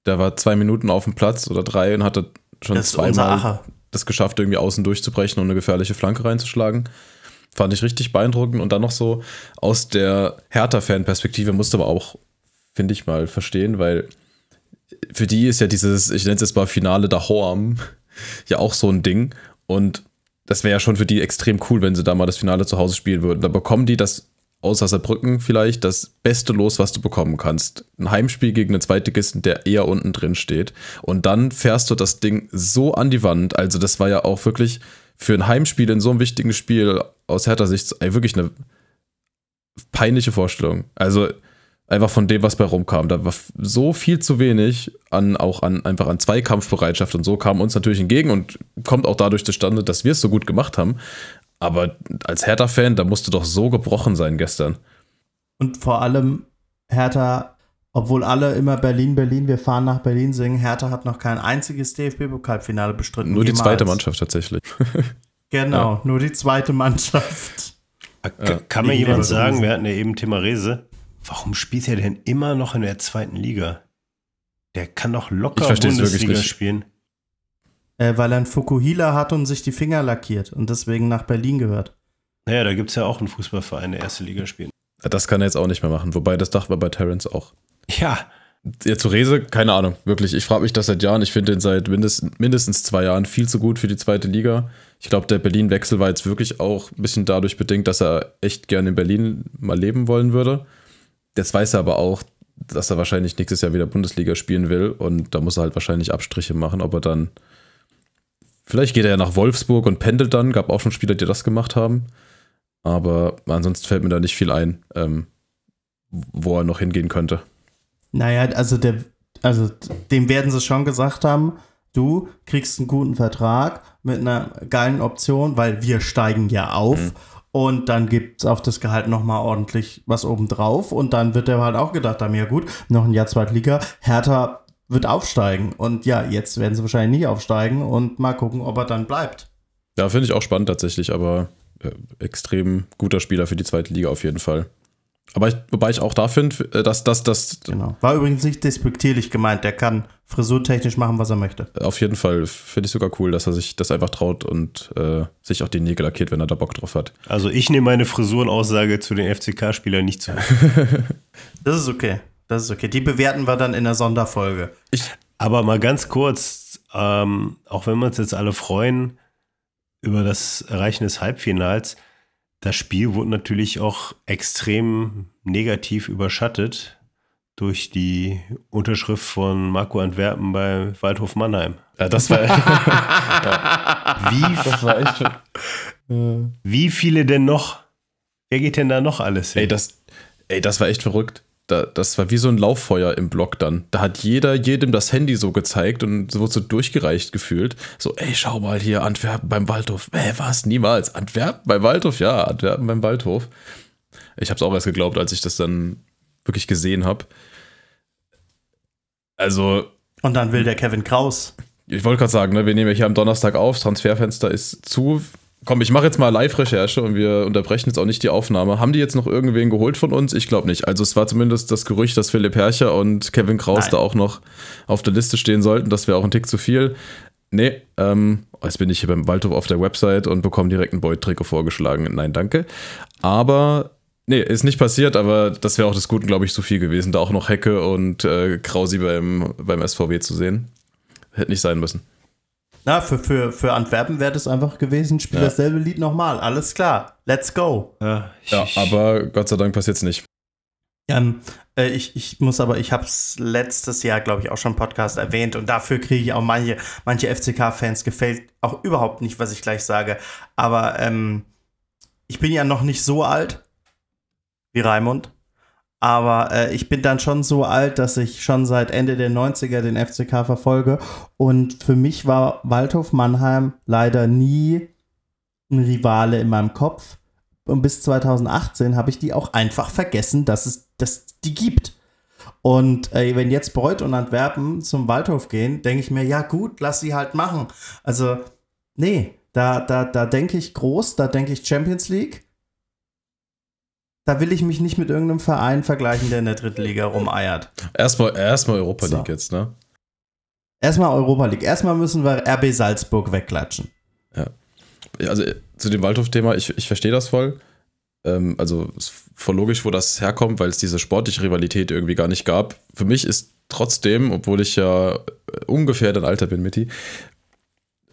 Speaker 2: Der war zwei Minuten auf dem Platz oder drei und hatte schon
Speaker 1: Das
Speaker 2: zweimal das geschafft, irgendwie außen durchzubrechen und eine gefährliche Flanke reinzuschlagen. Fand ich richtig beeindruckend. Und dann noch so aus der Hertha-Fan-Perspektive musste aber auch, finde ich mal, verstehen, weil für die ist ja dieses, ich nenne es jetzt mal Finale da Horm, ja auch so ein Ding. Und das wäre ja schon für die extrem cool, wenn sie da mal das Finale zu Hause spielen würden. Da bekommen die das außer Saarbrücken vielleicht das beste Los, was du bekommen kannst. Ein Heimspiel gegen einen Zweitligisten, der eher unten drin steht. Und dann fährst du das Ding so an die Wand. Also, das war ja auch wirklich für ein Heimspiel in so einem wichtigen Spiel aus härter Sicht wirklich eine peinliche Vorstellung. Also, einfach von dem, was bei rumkam. Da war so viel zu wenig an auch an einfach an Zweikampfbereitschaft und so kam uns natürlich entgegen und kommt auch dadurch zustande, dass wir es so gut gemacht haben. Aber als Hertha-Fan, da musste doch so gebrochen sein gestern.
Speaker 1: Und vor allem Hertha, obwohl alle immer Berlin, Berlin, wir fahren nach Berlin singen, Hertha hat noch kein einziges DFB-Pokalfinale bestritten.
Speaker 2: Nur die jemals. zweite Mannschaft tatsächlich.
Speaker 1: genau, ja. nur die zweite Mannschaft.
Speaker 3: Ja. Kann mir jemand sagen, wir hatten ja eben Thema Rese, warum spielt er denn immer noch in der zweiten Liga? Der kann doch locker Bundesliga spielen.
Speaker 1: Äh, weil er einen Fukuhila hat und sich die Finger lackiert und deswegen nach Berlin gehört.
Speaker 3: Naja, da gibt es ja auch einen Fußballverein, der erste Liga spielt.
Speaker 2: Das kann er jetzt auch nicht mehr machen, wobei das dachten wir bei Terrence auch.
Speaker 3: Ja.
Speaker 2: Ja, zu Rese, keine Ahnung, wirklich. Ich frage mich das seit Jahren. Ich finde den seit mindest, mindestens zwei Jahren viel zu gut für die zweite Liga. Ich glaube, der Berlin-Wechsel war jetzt wirklich auch ein bisschen dadurch bedingt, dass er echt gerne in Berlin mal leben wollen würde. Jetzt weiß er aber auch, dass er wahrscheinlich nächstes Jahr wieder Bundesliga spielen will und da muss er halt wahrscheinlich Abstriche machen, ob er dann Vielleicht geht er ja nach Wolfsburg und pendelt dann. Gab auch schon Spieler, die das gemacht haben. Aber ansonsten fällt mir da nicht viel ein, ähm, wo er noch hingehen könnte.
Speaker 1: Naja, also, der, also dem werden sie schon gesagt haben, du kriegst einen guten Vertrag mit einer geilen Option, weil wir steigen ja auf. Mhm. Und dann gibt es auf das Gehalt nochmal ordentlich was obendrauf. Und dann wird er halt auch gedacht haben, ja gut, noch ein Jahr Zweitliga. Hertha wird aufsteigen. Und ja, jetzt werden sie wahrscheinlich nicht aufsteigen und mal gucken, ob er dann bleibt.
Speaker 2: Ja, finde ich auch spannend tatsächlich, aber äh, extrem guter Spieler für die zweite Liga auf jeden Fall. Aber ich, wobei ich auch da finde, äh, dass das. das
Speaker 1: genau. War übrigens nicht despektierlich gemeint. Der kann frisurtechnisch machen, was er möchte.
Speaker 2: Auf jeden Fall finde ich sogar cool, dass er sich das einfach traut und äh, sich auch die Nägel lackiert, wenn er da Bock drauf hat.
Speaker 3: Also ich nehme meine Frisurenaussage zu den FCK-Spielern nicht zu.
Speaker 1: das ist okay. Das ist okay. Die bewerten wir dann in der Sonderfolge.
Speaker 3: Ich, aber mal ganz kurz, ähm, auch wenn wir uns jetzt alle freuen über das Erreichen des Halbfinals, das Spiel wurde natürlich auch extrem negativ überschattet durch die Unterschrift von Marco Antwerpen bei Waldhof Mannheim.
Speaker 2: Ja, das war,
Speaker 3: ja. Wie, das war echt. Wie viele denn noch? Wer geht denn da noch alles
Speaker 2: hin? Ey, das, ey, das war echt verrückt da, das war wie so ein Lauffeuer im Blog dann. Da hat jeder jedem das Handy so gezeigt und so wurde so durchgereicht gefühlt. So, ey, schau mal hier, Antwerpen beim Waldhof. Hä, was? Niemals. Antwerpen beim Waldhof? Ja, Antwerpen beim Waldhof. Ich habe es auch erst geglaubt, als ich das dann wirklich gesehen habe. Also.
Speaker 1: Und dann will der Kevin Kraus.
Speaker 2: Ich wollte gerade sagen, ne, wir nehmen ja hier am Donnerstag auf, Transferfenster ist zu. Komm, ich mache jetzt mal Live-Recherche und wir unterbrechen jetzt auch nicht die Aufnahme. Haben die jetzt noch irgendwen geholt von uns? Ich glaube nicht. Also es war zumindest das Gerücht, dass Philipp Herrcher und Kevin Kraus Nein. da auch noch auf der Liste stehen sollten. Das wäre auch ein Tick zu viel. Nee, ähm, jetzt bin ich hier beim Waldhof auf der Website und bekomme direkt ein Beut-Trikot vorgeschlagen. Nein, danke. Aber, nee, ist nicht passiert, aber das wäre auch des Guten, glaube ich, zu viel gewesen, da auch noch Hecke und äh, Krausi beim, beim SVW zu sehen. Hätte nicht sein müssen.
Speaker 1: Na, für, für, für Antwerpen wäre das einfach gewesen, spiel ja. dasselbe Lied nochmal. Alles klar, let's go.
Speaker 2: Ja, ja aber Gott sei Dank passiert es nicht.
Speaker 1: Ähm, äh, ich, ich muss aber, ich habe es letztes Jahr, glaube ich, auch schon im Podcast erwähnt und dafür kriege ich auch manche, manche FCK-Fans gefällt auch überhaupt nicht, was ich gleich sage. Aber ähm, ich bin ja noch nicht so alt wie Raimund. Aber äh, ich bin dann schon so alt, dass ich schon seit Ende der 90er den FCK verfolge. Und für mich war Waldhof Mannheim leider nie ein Rivale in meinem Kopf. Und bis 2018 habe ich die auch einfach vergessen, dass es dass die gibt. Und äh, wenn jetzt Beuth und Antwerpen zum Waldhof gehen, denke ich mir, ja gut, lass sie halt machen. Also, nee, da, da, da denke ich groß, da denke ich Champions League da will ich mich nicht mit irgendeinem Verein vergleichen, der in der dritten Liga rumeiert.
Speaker 2: Erstmal, erstmal Europa League so. jetzt, ne?
Speaker 1: Erstmal Europa League. Erstmal müssen wir RB Salzburg wegklatschen.
Speaker 2: Ja. Also zu dem Waldhof-Thema, ich, ich verstehe das voll. Ähm, also ist voll logisch, wo das herkommt, weil es diese sportliche Rivalität irgendwie gar nicht gab. Für mich ist trotzdem, obwohl ich ja ungefähr dein Alter bin, Mitti,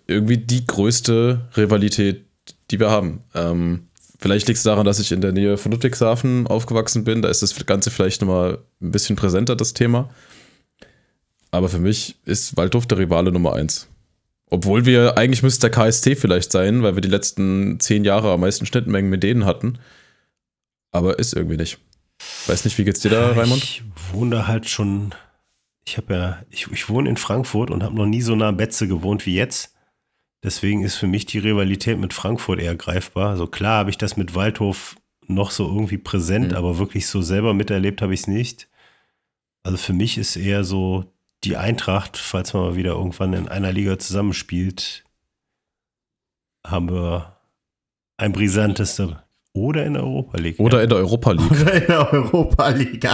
Speaker 2: irgendwie die größte Rivalität, die wir haben. Ähm, vielleicht liegt es daran, dass ich in der Nähe von Ludwigshafen aufgewachsen bin. Da ist das Ganze vielleicht nochmal ein bisschen präsenter, das Thema. Aber für mich ist Waldhof der Rivale Nummer eins. Obwohl wir, eigentlich müsste der KST vielleicht sein, weil wir die letzten zehn Jahre am meisten Schnittmengen mit denen hatten. Aber ist irgendwie nicht. Weiß nicht, wie geht's dir da, Raimund?
Speaker 3: Ich wohne halt schon, ich habe ja, ich, ich wohne in Frankfurt und habe noch nie so nah am Betze gewohnt wie jetzt. Deswegen ist für mich die Rivalität mit Frankfurt eher greifbar. Also klar habe ich das mit Waldhof noch so irgendwie präsent, mhm. aber wirklich so selber miterlebt habe ich es nicht. Also für mich ist eher so die Eintracht, falls man mal wieder irgendwann in einer Liga zusammenspielt, haben wir ein brisantes oder in der Europa League.
Speaker 2: Oder in der Europa League.
Speaker 1: Oder in der Europa League.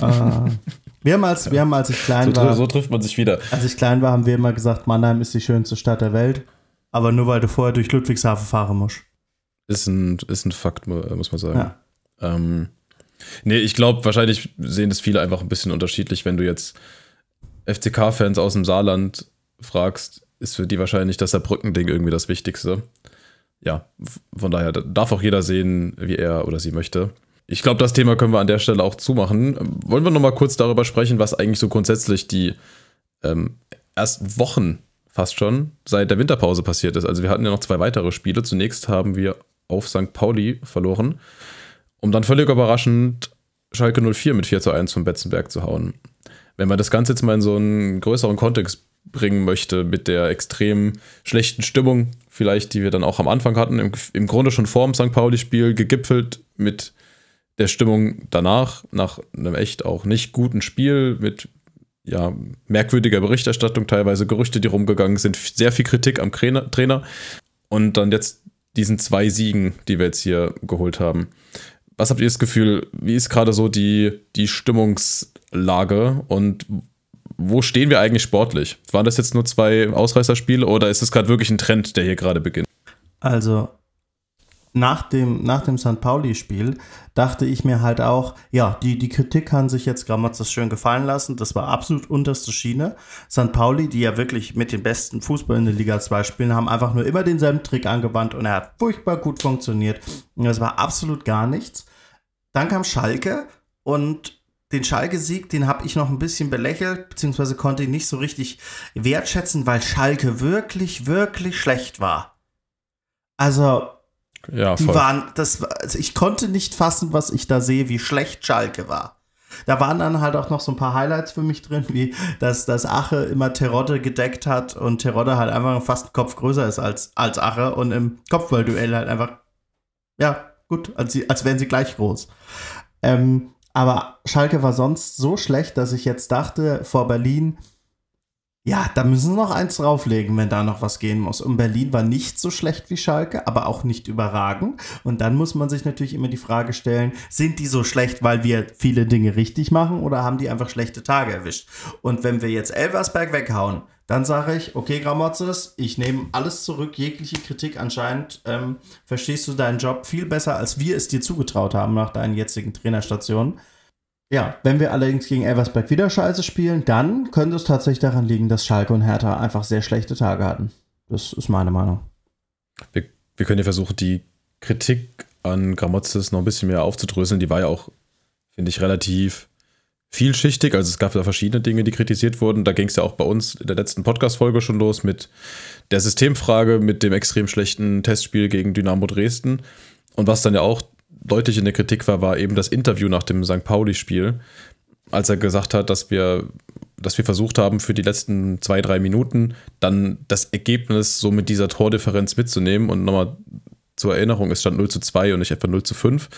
Speaker 1: uh, wir, haben als, wir haben, als ich klein
Speaker 2: so,
Speaker 1: war.
Speaker 2: So trifft man sich wieder.
Speaker 1: Als ich klein war, haben wir immer gesagt, Mannheim ist die schönste Stadt der Welt. Aber nur weil du vorher durch Ludwigshafen fahren musst.
Speaker 2: Ist ein, ist ein Fakt, muss man sagen. Ja. Ähm, nee, ich glaube, wahrscheinlich sehen das viele einfach ein bisschen unterschiedlich. Wenn du jetzt FCK-Fans aus dem Saarland fragst, ist für die wahrscheinlich das Saarbrücken-Ding irgendwie das Wichtigste ja, von daher darf auch jeder sehen, wie er oder sie möchte. Ich glaube, das Thema können wir an der Stelle auch zumachen. Wollen wir noch mal kurz darüber sprechen, was eigentlich so grundsätzlich die ähm, ersten Wochen fast schon seit der Winterpause passiert ist. Also wir hatten ja noch zwei weitere Spiele. Zunächst haben wir auf St. Pauli verloren, um dann völlig überraschend Schalke 04 mit 4 zu 1 vom Betzenberg zu hauen. Wenn man das Ganze jetzt mal in so einen größeren Kontext bringen möchte mit der extrem schlechten Stimmung, vielleicht, die wir dann auch am Anfang hatten, im, im Grunde schon vor dem St. Pauli-Spiel, gegipfelt mit der Stimmung danach, nach einem echt auch nicht guten Spiel, mit ja, merkwürdiger Berichterstattung, teilweise Gerüchte, die rumgegangen sind, sehr viel Kritik am Trainer und dann jetzt diesen zwei Siegen, die wir jetzt hier geholt haben. Was habt ihr das Gefühl, wie ist gerade so die, die Stimmungslage und wo stehen wir eigentlich sportlich? Waren das jetzt nur zwei Ausreißerspiele oder ist es gerade wirklich ein Trend, der hier gerade beginnt?
Speaker 1: Also, nach dem, nach dem St. Pauli-Spiel dachte ich mir halt auch, ja, die, die Kritik kann sich jetzt Grammatz das schön gefallen lassen. Das war absolut unterste Schiene. St. Pauli, die ja wirklich mit den besten Fußball in der Liga 2 spielen, haben einfach nur immer denselben Trick angewandt und er hat furchtbar gut funktioniert. Und das war absolut gar nichts. Dann kam Schalke und den Schalke-Sieg, den habe ich noch ein bisschen belächelt, beziehungsweise konnte ihn nicht so richtig wertschätzen, weil Schalke wirklich, wirklich schlecht war. Also, ja, die waren, das, also ich konnte nicht fassen, was ich da sehe, wie schlecht Schalke war. Da waren dann halt auch noch so ein paar Highlights für mich drin, wie dass, dass Ache immer Terodde gedeckt hat und Terodde halt einfach fast einen Kopf größer ist als, als Ache und im Kopfballduell halt einfach, ja, gut, als, als wären sie gleich groß. Ähm, aber Schalke war sonst so schlecht, dass ich jetzt dachte, vor Berlin, ja, da müssen sie noch eins drauflegen, wenn da noch was gehen muss. Und Berlin war nicht so schlecht wie Schalke, aber auch nicht überragend. Und dann muss man sich natürlich immer die Frage stellen, sind die so schlecht, weil wir viele Dinge richtig machen oder haben die einfach schlechte Tage erwischt? Und wenn wir jetzt Elversberg weghauen, dann sage ich, okay, Gramotzes, ich nehme alles zurück, jegliche Kritik anscheinend. Ähm, verstehst du deinen Job viel besser, als wir es dir zugetraut haben nach deinen jetzigen Trainerstationen. Ja, wenn wir allerdings gegen Elversberg wieder scheiße spielen, dann könnte es tatsächlich daran liegen, dass Schalke und Hertha einfach sehr schlechte Tage hatten. Das ist meine Meinung.
Speaker 2: Wir, wir können ja versuchen, die Kritik an Gramotzes noch ein bisschen mehr aufzudröseln. Die war ja auch, finde ich, relativ vielschichtig. Also es gab da verschiedene Dinge, die kritisiert wurden. Da ging es ja auch bei uns in der letzten Podcast-Folge schon los mit der Systemfrage, mit dem extrem schlechten Testspiel gegen Dynamo Dresden. Und was dann ja auch deutlich in der Kritik war, war eben das Interview nach dem St. Pauli-Spiel, als er gesagt hat, dass wir, dass wir versucht haben, für die letzten zwei, drei Minuten dann das Ergebnis so mit dieser Tordifferenz mitzunehmen. Und nochmal zur Erinnerung, es stand 0 zu 2 und nicht etwa 0 zu 5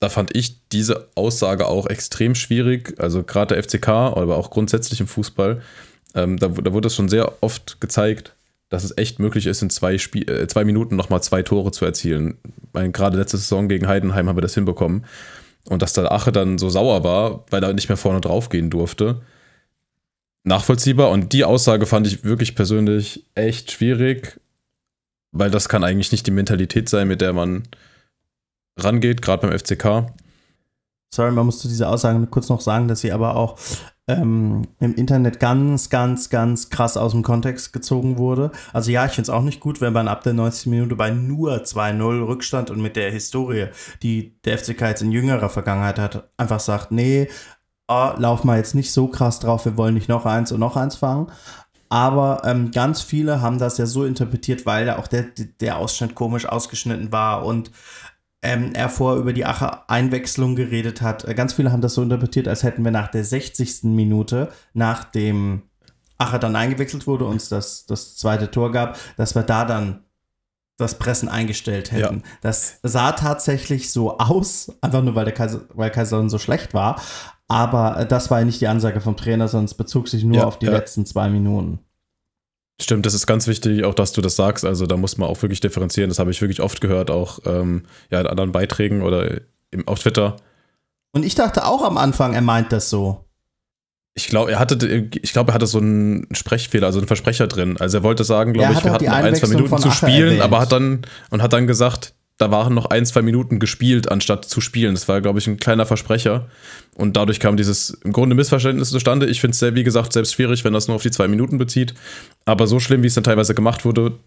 Speaker 2: da fand ich diese Aussage auch extrem schwierig. Also gerade der FCK, aber auch grundsätzlich im Fußball, ähm, da, da, wurde es schon sehr oft gezeigt, dass es echt möglich ist, in zwei, Spiel, äh, zwei Minuten nochmal zwei Tore zu erzielen. Meine, gerade letzte Saison gegen Heidenheim haben wir das hinbekommen. Und dass der Ache dann so sauer war, weil er nicht mehr vorne drauf gehen durfte. Nachvollziehbar. Und die Aussage fand ich wirklich persönlich echt schwierig, weil das kann eigentlich nicht die Mentalität sein, mit der man rangeht, gerade beim FCK.
Speaker 1: Sorry, man muss zu dieser Aussage kurz noch sagen, dass sie aber auch ähm, im Internet ganz, ganz, ganz krass aus dem Kontext gezogen wurde. Also ja, ich finde es auch nicht gut, wenn man ab der 90. Minute bei nur 2-0 Rückstand und mit der Historie, die der FCK jetzt in jüngerer Vergangenheit hat, einfach sagt, nee, oh, lauf mal jetzt nicht so krass drauf, wir wollen nicht noch eins und noch eins fangen. Aber ähm, ganz viele haben das ja so interpretiert, weil da auch der, der Ausschnitt komisch ausgeschnitten war und ähm, er vorher über die Ache-Einwechslung geredet hat. Äh, ganz viele haben das so interpretiert, als hätten wir nach der 60. Minute, nachdem Ache dann eingewechselt wurde, uns das, das zweite Tor gab, dass wir da dann das Pressen eingestellt hätten. Ja. Das sah tatsächlich so aus, einfach nur weil der Kaiser, weil Kaiserslautern so schlecht war. Aber äh, das war ja nicht die Ansage vom Trainer, sondern es bezog sich nur ja, auf die ja. letzten zwei Minuten.
Speaker 2: Stimmt, das ist ganz wichtig, auch dass du das sagst. Also da muss man auch wirklich differenzieren. Das habe ich wirklich oft gehört, auch ähm, ja, in anderen Beiträgen oder im, auf Twitter.
Speaker 1: Und ich dachte auch am Anfang, er meint das so.
Speaker 2: Ich glaube, er hatte, ich glaube, er hatte so einen Sprechfehler, also einen Versprecher drin. Also er wollte sagen, glaube ich, wir hatten noch ein, zwei Minuten zu spielen, erwähnt. aber hat dann und hat dann gesagt, da waren noch ein, zwei Minuten gespielt, anstatt zu spielen. Das war, glaube ich, ein kleiner Versprecher. Und dadurch kam dieses im Grunde Missverständnis zustande. Ich finde es, wie gesagt, selbst schwierig, wenn das nur auf die zwei Minuten bezieht. Aber so schlimm, wie es dann teilweise gemacht wurde,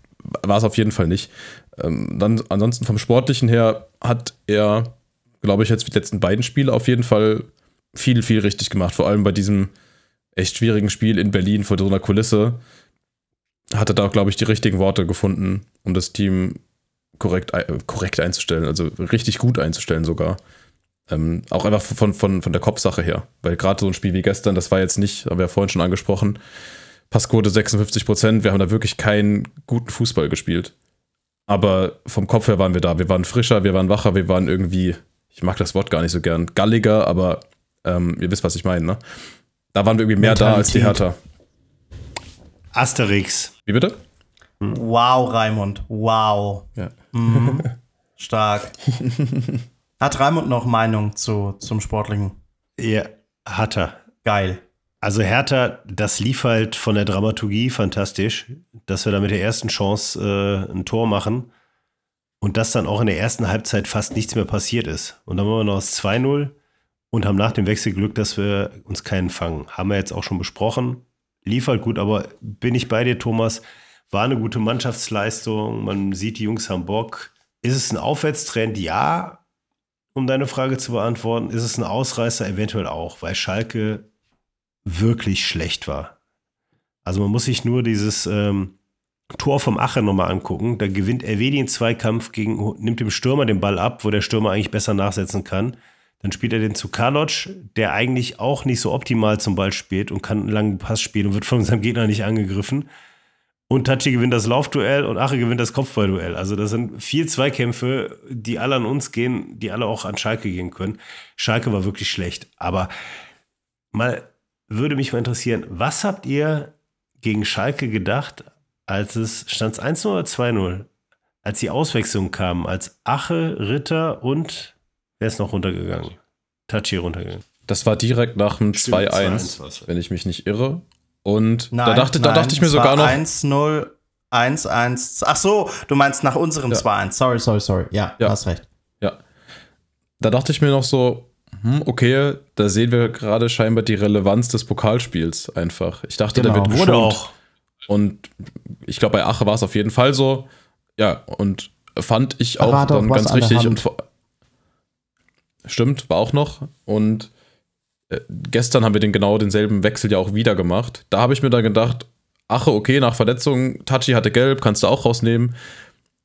Speaker 2: war es auf jeden Fall nicht. Ähm, dann ansonsten vom Sportlichen her hat er, glaube ich, jetzt die letzten beiden Spiele auf jeden Fall viel, viel richtig gemacht. Vor allem bei diesem echt schwierigen Spiel in Berlin vor so einer Kulisse hat er da, glaube ich, die richtigen Worte gefunden, um das Team korrekt, korrekt einzustellen, also richtig gut einzustellen sogar. Ähm, auch einfach von, von, von der Kopfsache her. Weil gerade so ein Spiel wie gestern, das war jetzt nicht, haben wir ja vorhin schon angesprochen, Passquote 56 Prozent, wir haben da wirklich keinen guten Fußball gespielt. Aber vom Kopf her waren wir da. Wir waren frischer, wir waren wacher, wir waren irgendwie, ich mag das Wort gar nicht so gern, galliger, aber ähm, ihr wisst, was ich meine, ne? Da waren wir irgendwie mehr Mentalität. da als die Hertha.
Speaker 3: Asterix.
Speaker 2: Wie bitte?
Speaker 1: Wow, Raimund. Wow. Ja. Mhm. Stark. Hat Raimund noch Meinung zu, zum Sportlichen?
Speaker 3: Ja, hat er.
Speaker 1: Geil.
Speaker 3: Also Hertha, das lief halt von der Dramaturgie fantastisch, dass wir da mit der ersten Chance äh, ein Tor machen und dass dann auch in der ersten Halbzeit fast nichts mehr passiert ist. Und dann waren wir noch aus 2-0 und haben nach dem Wechsel Glück, dass wir uns keinen fangen. Haben wir jetzt auch schon besprochen. Lief halt gut, aber bin ich bei dir, Thomas? War eine gute Mannschaftsleistung. Man sieht, die Jungs haben Bock. Ist es ein Aufwärtstrend? Ja. Um deine Frage zu beantworten, ist es ein Ausreißer? Eventuell auch, weil Schalke wirklich schlecht war. Also man muss sich nur dieses ähm, Tor vom Ache nochmal angucken. Da gewinnt RW den Zweikampf gegen, nimmt dem Stürmer den Ball ab, wo der Stürmer eigentlich besser nachsetzen kann. Dann spielt er den zu Karloc, der eigentlich auch nicht so optimal zum Ball spielt und kann einen langen Pass spielen und wird von seinem Gegner nicht angegriffen. Und Tachi gewinnt das Laufduell und Ache gewinnt das Kopfballduell. Also das sind vier Zweikämpfe, die alle an uns gehen, die alle auch an Schalke gehen können. Schalke war wirklich schlecht. Aber mal würde mich mal interessieren, was habt ihr gegen Schalke gedacht, als es stand 1-0 oder 2-0? Als die Auswechslung kam, als Ache, Ritter und wer ist noch runtergegangen? Tachi runtergegangen.
Speaker 2: Das war direkt nach dem 2-1, wenn ich mich nicht irre. Und nein, da, dachte, nein, da dachte ich mir sogar noch.
Speaker 1: 1-0, 1-1. Ach so, du meinst nach unserem ja. 2-1. Sorry, sorry, sorry. Ja, ja, hast recht.
Speaker 2: Ja. Da dachte ich mir noch so, hm, okay, da sehen wir gerade scheinbar die Relevanz des Pokalspiels einfach. Ich dachte, genau. der wird
Speaker 3: Wurde auch.
Speaker 2: Und ich glaube, bei Ache war es auf jeden Fall so. Ja, und fand ich auch dann ganz richtig. Und stimmt, war auch noch. Und gestern haben wir den genau denselben Wechsel ja auch wieder gemacht. Da habe ich mir dann gedacht, ach okay, nach Verletzung, Tachi hatte gelb, kannst du auch rausnehmen.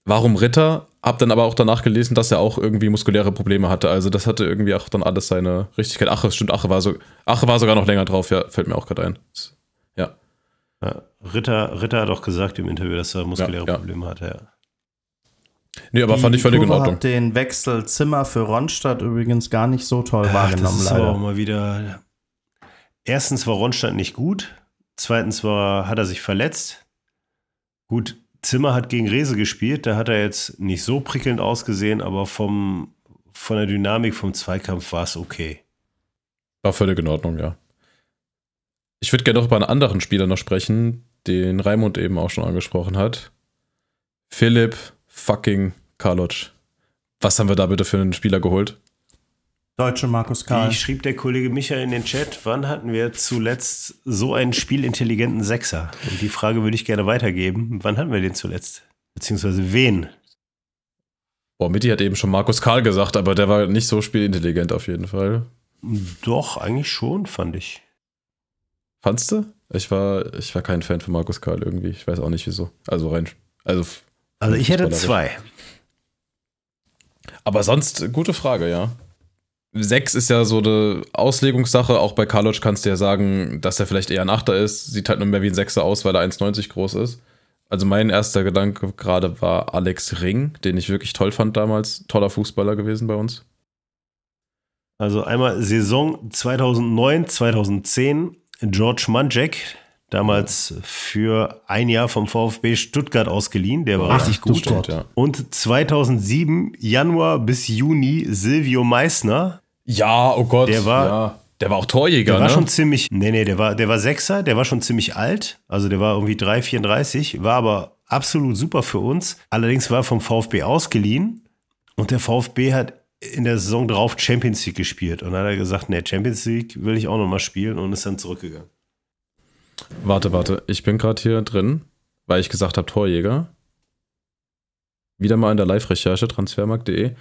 Speaker 2: Warum Ritter? Hab dann aber auch danach gelesen, dass er auch irgendwie muskuläre Probleme hatte. Also das hatte irgendwie auch dann alles seine Richtigkeit. Ache, stimmt, Ache war so, Ache war sogar noch länger drauf, ja, fällt mir auch gerade ein. Ja.
Speaker 3: ja. Ritter, Ritter hat auch gesagt im Interview, dass er muskuläre ja, ja. Probleme hatte, ja.
Speaker 2: Nee, aber Die fand ich völlig in Ordnung.
Speaker 1: hat den Wechsel Zimmer für Ronstadt übrigens gar nicht so toll Ach, wahrgenommen,
Speaker 3: das ist leider. auch mal wieder. Erstens war Ronstadt nicht gut. Zweitens war, hat er sich verletzt. Gut, Zimmer hat gegen Rese gespielt. Da hat er jetzt nicht so prickelnd ausgesehen, aber vom, von der Dynamik vom Zweikampf war es okay.
Speaker 2: War völlig in Ordnung, ja. Ich würde gerne noch über einen anderen Spieler noch sprechen, den Raimund eben auch schon angesprochen hat. Philipp fucking Karloc. Was haben wir da bitte für einen Spieler geholt?
Speaker 1: Deutsche Markus Karl.
Speaker 3: Wie schrieb der Kollege Michael in den Chat, wann hatten wir zuletzt so einen spielintelligenten Sechser? Und die Frage würde ich gerne weitergeben. Wann hatten wir den zuletzt? Beziehungsweise wen?
Speaker 2: Boah, Mitti hat eben schon Markus Karl gesagt, aber der war nicht so spielintelligent auf jeden Fall.
Speaker 3: Doch, eigentlich schon, fand ich.
Speaker 2: Fandst du? Ich war, ich war kein Fan von Markus Karl irgendwie. Ich weiß auch nicht wieso. Also rein. Also,
Speaker 3: Also ich hätte zwei.
Speaker 2: Aber sonst, gute Frage, ja. Sechs ist ja so eine Auslegungssache. Auch bei Karloc kannst du ja sagen, dass er vielleicht eher ein Achter ist. Sieht halt nur mehr wie ein Sechser aus, weil er 1,90 groß ist. Also mein erster Gedanke gerade war Alex Ring, den ich wirklich toll fand damals. Toller Fußballer gewesen bei uns.
Speaker 3: Also einmal Saison 2009, 2010, George Manjek, damals für ein Jahr vom VfB Stuttgart ausgeliehen, der war
Speaker 1: Ach,
Speaker 3: richtig gut.
Speaker 1: Gott.
Speaker 2: Ja.
Speaker 3: Und 2007, Januar bis Juni, Silvio Meissner,
Speaker 2: ja, oh Gott.
Speaker 3: Der war-
Speaker 2: ja. der war auch Torjäger,
Speaker 3: der war
Speaker 2: ne?
Speaker 3: schon ziemlich, nee, nee, der war, der war Sechser, der war schon ziemlich alt, also der war irgendwie 3, 34, war aber absolut super für uns. Allerdings war er vom VfB ausgeliehen und der VfB hat in der Saison drauf Champions League gespielt. Und dann hat er gesagt, nee, Champions League will ich auch nochmal spielen und ist dann zurückgegangen.
Speaker 2: Warte, warte. Ich bin gerade hier drin, weil ich gesagt habe Torjäger. Wieder mal in der Live-Recherche, transfermarkt.de.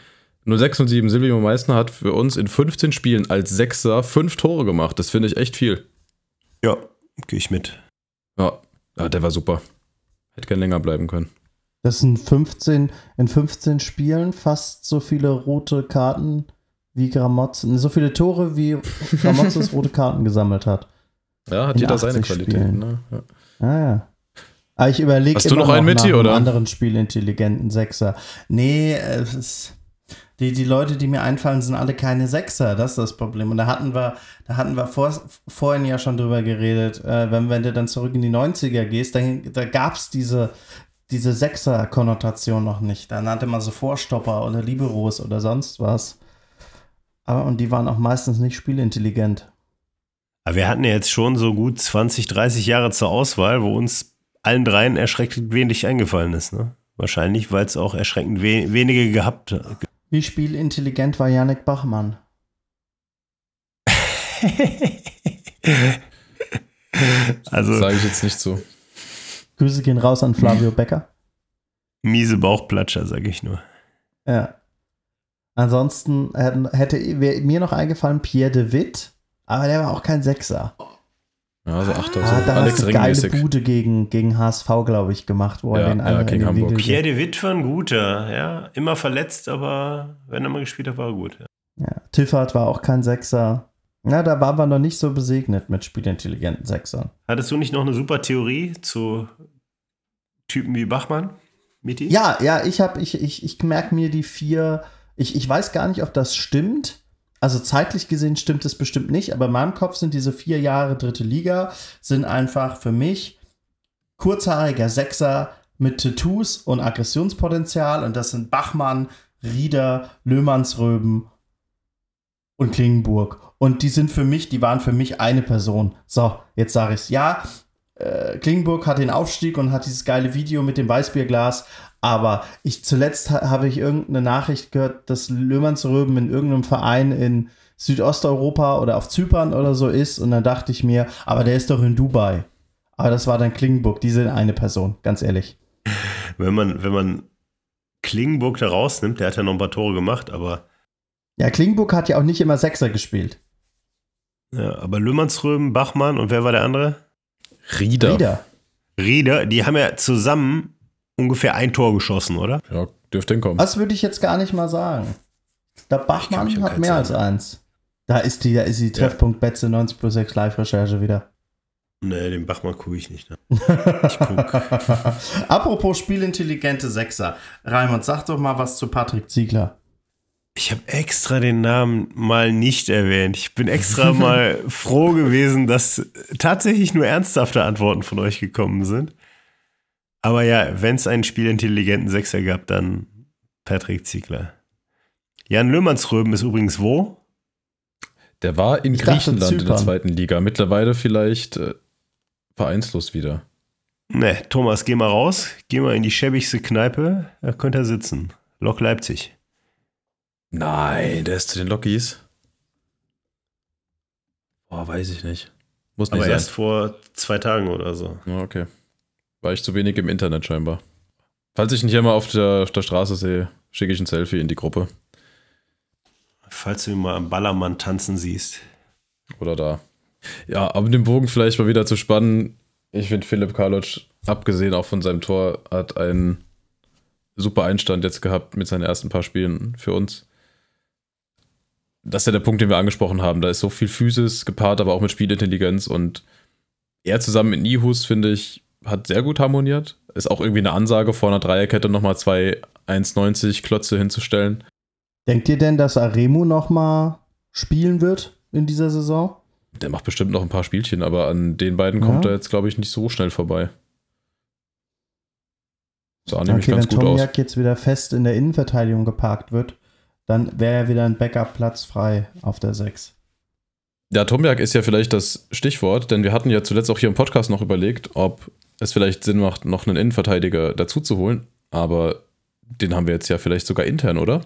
Speaker 2: 06 und 7, Silvio Meissner hat für uns in 15 Spielen als Sechser fünf Tore gemacht. Das finde ich echt viel.
Speaker 3: Ja, gehe ich mit.
Speaker 2: Ja, ja der war super. Hätte gern länger bleiben können.
Speaker 1: Das sind 15, in 15 Spielen fast so viele rote Karten wie Gramozzi, so viele Tore wie Gramotzes rote Karten gesammelt hat.
Speaker 2: Ja, hat jeder seine
Speaker 1: 80
Speaker 2: Qualitäten. Ne? Ja.
Speaker 1: Ah, ja. Aber ich überlege
Speaker 2: Hast du noch einen,
Speaker 1: nach einem
Speaker 2: oder?
Speaker 1: anderen spielintelligenten Sechser. Nee, es ist, die, die Leute, die mir einfallen, sind alle keine Sechser. Das ist das Problem. Und da hatten wir, da hatten wir vor, vorhin ja schon drüber geredet. Äh, wenn, wenn du dann zurück in die 90er gehst, dann, da gab es diese, diese Sechser-Konnotation noch nicht. Da nannte man so Vorstopper oder Liberos oder sonst was. Aber, und die waren auch meistens nicht spielintelligent.
Speaker 3: Aber wir hatten ja jetzt schon so gut 20, 30 Jahre zur Auswahl, wo uns allen dreien erschreckend wenig eingefallen ist. Ne? Wahrscheinlich, weil es auch erschreckend we wenige gehabt hat.
Speaker 1: Wie spielintelligent war Yannick Bachmann?
Speaker 3: Also
Speaker 2: Sage ich jetzt nicht so.
Speaker 1: Grüße gehen raus an Flavio Becker.
Speaker 3: miese Bauchplatscher, sage ich nur.
Speaker 1: Ja. Ansonsten hätte wäre mir noch eingefallen Pierre de Witt, aber der war auch kein Sechser.
Speaker 2: Ja, so Achter.
Speaker 1: Ah,
Speaker 2: so
Speaker 1: da
Speaker 2: Alex
Speaker 1: du geile. Bude gegen, gegen HSV, glaube ich, gemacht, wo er
Speaker 2: Ja,
Speaker 1: den
Speaker 2: ja, gegen Hamburg.
Speaker 1: Winkel
Speaker 3: Pierre de Witt war ein guter, ja. Immer verletzt, aber wenn er mal gespielt hat, war er gut. Ja.
Speaker 1: Ja, Tiffert war auch kein Sechser. Ja, da waren wir noch nicht so besegnet mit spielintelligenten Sechsern.
Speaker 3: Hattest du nicht noch eine super Theorie zu Typen wie Bachmann? Miti?
Speaker 1: Ja, ja, ich habe, ich, ich, ich merke mir die vier. Ich, ich weiß gar nicht, ob das stimmt. Also zeitlich gesehen stimmt es bestimmt nicht, aber in meinem Kopf sind diese vier Jahre dritte Liga, sind einfach für mich kurzhaariger Sechser mit Tattoos und Aggressionspotenzial und das sind Bachmann, Rieder, Löhmannsröben und Klingenburg. Und die sind für mich, die waren für mich eine Person. So, jetzt sage ich es. Ja, äh, Klingenburg hat den Aufstieg und hat dieses geile Video mit dem Weißbierglas. Aber ich zuletzt ha habe ich irgendeine Nachricht gehört, dass Löhmannsröben in irgendeinem Verein in Südosteuropa oder auf Zypern oder so ist. Und dann dachte ich mir, aber der ist doch in Dubai. Aber das war dann Klingenburg, die sind eine Person, ganz ehrlich.
Speaker 3: Wenn man, wenn man Klingenburg da rausnimmt, der hat ja noch ein paar Tore gemacht, aber,
Speaker 1: Ja, Klingenburg hat ja auch nicht immer Sechser gespielt.
Speaker 3: ja, aber Lümmernsröben, Bachmann und wer war der andere?
Speaker 2: Rieder.
Speaker 1: Wieder.
Speaker 3: Rieder, die haben ja zusammen ungefähr ein Tor geschossen, oder?
Speaker 2: Ja, dürfte hinkommen.
Speaker 1: Das würde ich jetzt gar nicht mal sagen. Der Bachmann hat mehr als
Speaker 3: erinnern.
Speaker 1: eins. Da ist die, da ist die Treffpunkt Betze 90 plus 6 Live-Recherche wieder.
Speaker 3: Nee, den Bachmann gucke ich nicht. Ne?
Speaker 1: Apropos spielintelligente Sechser. Raimund, sag doch mal was zu Patrick Ziegler.
Speaker 3: Ich habe extra den Namen mal nicht erwähnt. Ich bin extra mal froh gewesen, dass tatsächlich nur ernsthafte Antworten von euch gekommen sind. Aber ja, wenn es einen spielintelligenten Sechser gab, dann Patrick Ziegler. Jan Löhmannsröben ist übrigens wo?
Speaker 2: Der war in
Speaker 1: Ich dachte
Speaker 2: Griechenland in der zweiten Liga. Mittlerweile vielleicht äh, vereinslos wieder.
Speaker 3: Ne, Thomas, geh mal raus. Geh mal in die schäbigste Kneipe. Da könnte er sitzen. Lok Leipzig.
Speaker 2: Nein, der ist zu den Lokis. Boah, weiß ich nicht. Muss nicht
Speaker 3: Aber
Speaker 2: sein.
Speaker 3: erst vor zwei Tagen oder so.
Speaker 2: Ja, okay. War ich zu wenig im Internet scheinbar. Falls ich ihn hier mal auf der, auf der Straße sehe, schicke ich ein Selfie in die Gruppe.
Speaker 3: Falls du ihn mal am Ballermann tanzen siehst.
Speaker 2: Oder da. Ja, aber den Bogen vielleicht mal wieder zu spannen. Ich finde, Philipp Karloc, abgesehen auch von seinem Tor, hat einen super Einstand jetzt gehabt mit seinen ersten paar Spielen für uns. Das ist ja der Punkt, den wir angesprochen haben. Da ist so viel Physis gepaart, aber auch mit Spielintelligenz. Und er zusammen mit Nihus, finde ich, hat sehr gut harmoniert. Ist auch irgendwie eine Ansage, vor einer Dreierkette nochmal zwei 1,90 Klötze hinzustellen.
Speaker 1: Denkt ihr denn, dass Aremu nochmal spielen wird in dieser Saison?
Speaker 2: Der macht bestimmt noch ein paar Spielchen, aber an den beiden kommt
Speaker 1: Ja.
Speaker 2: er jetzt, glaube ich, nicht so schnell vorbei. Sah nämlich
Speaker 1: Okay, wenn
Speaker 2: ganz gut aus.
Speaker 1: Tomiak jetzt wieder fest in der Innenverteidigung geparkt wird, dann wäre ja wieder ein Backup-Platz frei auf der 6.
Speaker 2: Ja, Tomiak ist ja vielleicht das Stichwort, denn wir hatten ja zuletzt auch hier im Podcast noch überlegt, ob es vielleicht Sinn macht, noch einen Innenverteidiger dazu zu holen. Aber den haben wir jetzt ja vielleicht sogar intern, oder?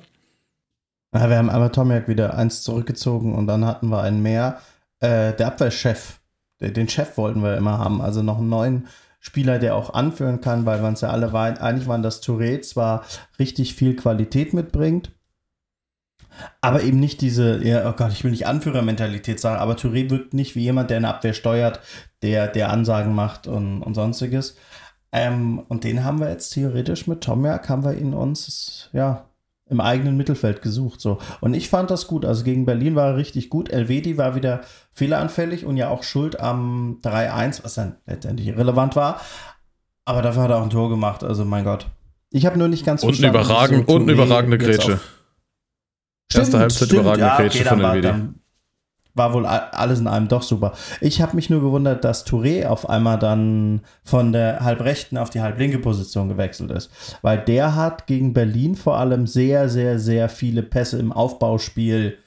Speaker 1: Ja, wir haben aber Tomiak wieder eins zurückgezogen und dann hatten wir einen mehr. Äh, der Abwehrchef, den den Chef wollten wir immer haben, also noch einen neuen Spieler, der auch anführen kann, weil wir uns ja alle war, einig waren, dass Touré zwar richtig viel Qualität mitbringt, aber eben nicht diese, ja, oh Gott, ich will nicht Anführermentalität sagen, aber Touré wirkt nicht wie jemand, der eine Abwehr steuert, der, der Ansagen macht und, und sonstiges. Ähm, und den haben wir jetzt theoretisch mit Tomiak, haben wir ihn uns, ja, im eigenen Mittelfeld gesucht. So. Und ich fand das gut. Also gegen Berlin war er richtig gut. Elvedi war wieder fehleranfällig und ja auch schuld am 3-1, was dann letztendlich irrelevant war. Aber dafür hat er auch ein Tor gemacht. Also mein Gott. Ich habe nur nicht ganz
Speaker 2: Und
Speaker 1: verstanden,
Speaker 2: überragend,
Speaker 1: wieso
Speaker 2: und überragende Grätsche.
Speaker 1: auf-
Speaker 2: Erste Halbzeit überragende Grätsche
Speaker 1: dann
Speaker 2: von Elvedi.
Speaker 1: dann war wohl alles in allem doch super. Ich habe mich nur gewundert, dass Touré auf einmal dann von der halbrechten auf die halblinke Position gewechselt ist. Weil der hat gegen Berlin vor allem sehr, sehr, sehr viele Pässe im Aufbauspiel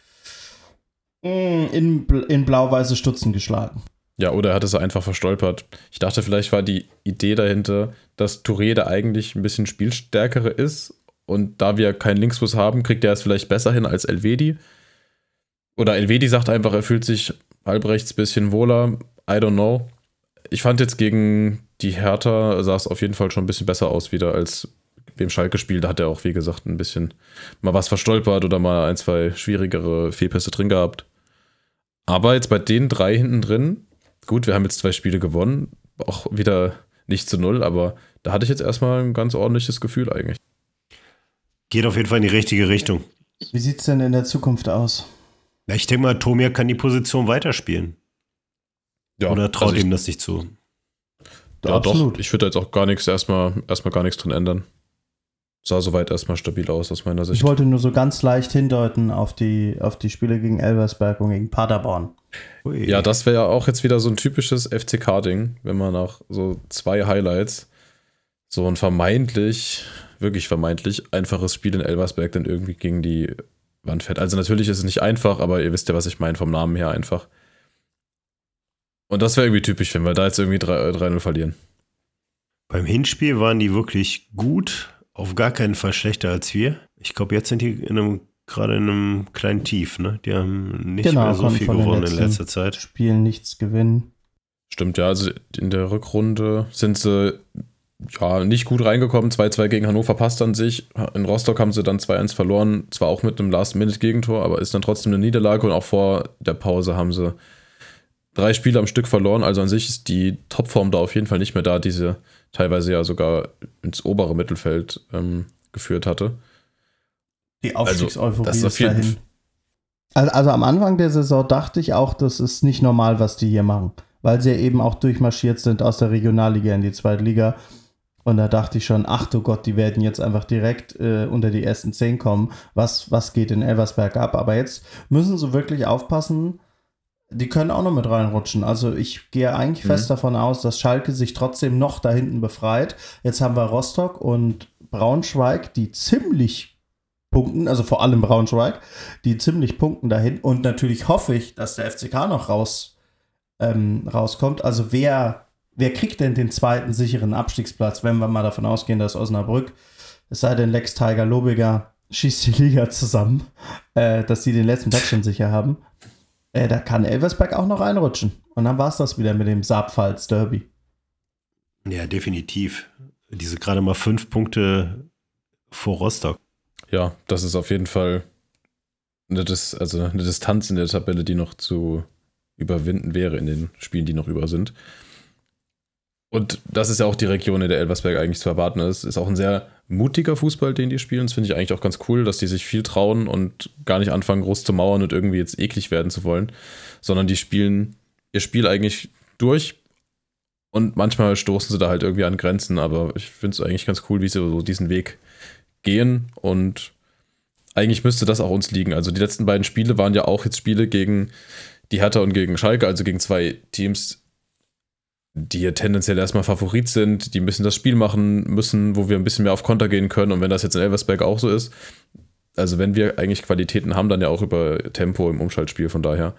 Speaker 1: mm, in, in blau-weiße Stutzen geschlagen.
Speaker 2: Ja, oder er hat es einfach verstolpert. Ich dachte, vielleicht war die Idee dahinter, dass Touré da eigentlich ein bisschen spielstärkere ist und da wir keinen Linksfuß haben, kriegt er es vielleicht besser hin als Elvedi. Oder Elvedi sagt einfach, er fühlt sich halbrechts ein bisschen wohler. I don't know. Ich fand jetzt gegen die Hertha sah es auf jeden Fall schon ein bisschen besser aus wieder als beim Schalke-Spiel. Da hat er auch, wie gesagt, ein bisschen mal was verstolpert oder mal ein, zwei schwierigere Fehlpässe drin gehabt. Aber jetzt bei den drei hinten drin, gut, wir haben jetzt zwei Spiele gewonnen, auch wieder nicht zu null, aber da hatte ich jetzt erstmal ein ganz ordentliches Gefühl eigentlich.
Speaker 3: Geht auf jeden Fall in die richtige Richtung.
Speaker 1: Wie sieht es denn in der Zukunft aus?
Speaker 3: Ja, ich denke mal, Tomia kann die Position weiterspielen.
Speaker 2: Ja,
Speaker 3: Oder traut
Speaker 2: also
Speaker 3: ihm das nicht zu?
Speaker 2: Ja,
Speaker 1: Absolut.
Speaker 2: doch. Ich würde jetzt auch gar nichts erstmal, erstmal gar nichts drin ändern. Sah soweit erstmal stabil aus aus meiner Sicht.
Speaker 1: Ich wollte nur so ganz leicht hindeuten auf die, auf die Spiele gegen Elversberg und gegen Paderborn.
Speaker 3: Ui.
Speaker 2: Ja, das wäre ja auch jetzt wieder so ein typisches FCK-Ding, wenn man nach so zwei Highlights so ein vermeintlich, wirklich vermeintlich einfaches Spiel in Elversberg dann irgendwie gegen die Wand fährt. Also natürlich ist es nicht einfach, aber ihr wisst ja, was ich meine, vom Namen her einfach. Und das wäre irgendwie typisch, wenn wir da jetzt irgendwie 3 3-0 verlieren.
Speaker 3: Beim Hinspiel waren die wirklich gut, auf gar keinen Fall schlechter als wir. Ich glaube, jetzt sind die in einem, gerade in einem kleinen Tief, ne? Die haben nicht
Speaker 1: Genau,
Speaker 3: mehr so viel gewonnen in letzter Zeit.
Speaker 1: Spielen nichts gewinnen.
Speaker 2: Stimmt, ja, also in der Rückrunde sind sie ja nicht gut reingekommen. 2-2 gegen Hannover passt an sich. In Rostock haben sie dann 2-1 verloren, zwar auch mit einem Last-Minute-Gegentor, aber ist dann trotzdem eine Niederlage und auch vor der Pause haben sie drei Spiele am Stück verloren. Also an sich ist die Topform da auf jeden Fall nicht mehr da, die sie teilweise ja sogar ins obere Mittelfeld ähm, geführt hatte.
Speaker 1: Die Aufstiegseuphorie
Speaker 2: das ist
Speaker 1: ist, dahin. Also, also am Anfang der Saison dachte ich auch, das ist nicht normal, was die hier machen. Weil sie ja eben auch durchmarschiert sind aus der Regionalliga in die zweite Liga. Und da dachte ich schon, ach du Gott, die werden jetzt einfach direkt äh, unter die ersten zehn kommen. Was, was geht in Elversberg ab? Aber jetzt müssen sie wirklich aufpassen. Die können auch noch mit reinrutschen. Also ich gehe eigentlich
Speaker 2: Mhm.
Speaker 1: fest davon aus, dass Schalke sich trotzdem noch da hinten befreit. Jetzt haben wir Rostock und Braunschweig, die ziemlich punkten, also vor allem Braunschweig, die ziemlich punkten dahin. Und natürlich hoffe ich, dass der FCK noch raus, ähm, rauskommt. Also wer, wer kriegt denn den zweiten sicheren Abstiegsplatz, wenn wir mal davon ausgehen, dass Osnabrück, es sei denn Lex Tiger Lobiger, schießt die Liga zusammen, äh, dass die den letzten Platz schon sicher haben. Äh, da kann Elversberg auch noch reinrutschen. Und dann war es das wieder mit dem Saarpfalz Derby.
Speaker 3: Ja, definitiv. Diese gerade mal fünf Punkte vor Rostock.
Speaker 2: Ja, das ist auf jeden Fall eine, Dis also eine Distanz in der Tabelle, die noch zu überwinden wäre in den Spielen, die noch über sind. Und das ist ja auch die Region, in der Elversberg eigentlich zu erwarten ist. Ist auch ein sehr mutiger Fußball, den die spielen. Das finde ich eigentlich auch ganz cool, dass die sich viel trauen und gar nicht anfangen, groß zu mauern und irgendwie jetzt eklig werden zu wollen, sondern die spielen ihr Spiel eigentlich durch und manchmal stoßen sie da halt irgendwie an Grenzen, aber ich finde es eigentlich ganz cool, wie sie so diesen Weg gehen und eigentlich müsste das auch uns liegen. Also die letzten beiden Spiele waren ja auch jetzt Spiele gegen die Hertha und gegen Schalke, also gegen zwei Teams, die ja tendenziell erstmal Favorit sind, die müssen das Spiel machen müssen, wo wir ein bisschen mehr auf Konter gehen können. Und wenn das jetzt in Elversberg auch so ist, also wenn wir eigentlich Qualitäten haben, dann ja auch über Tempo im Umschaltspiel. Von daher,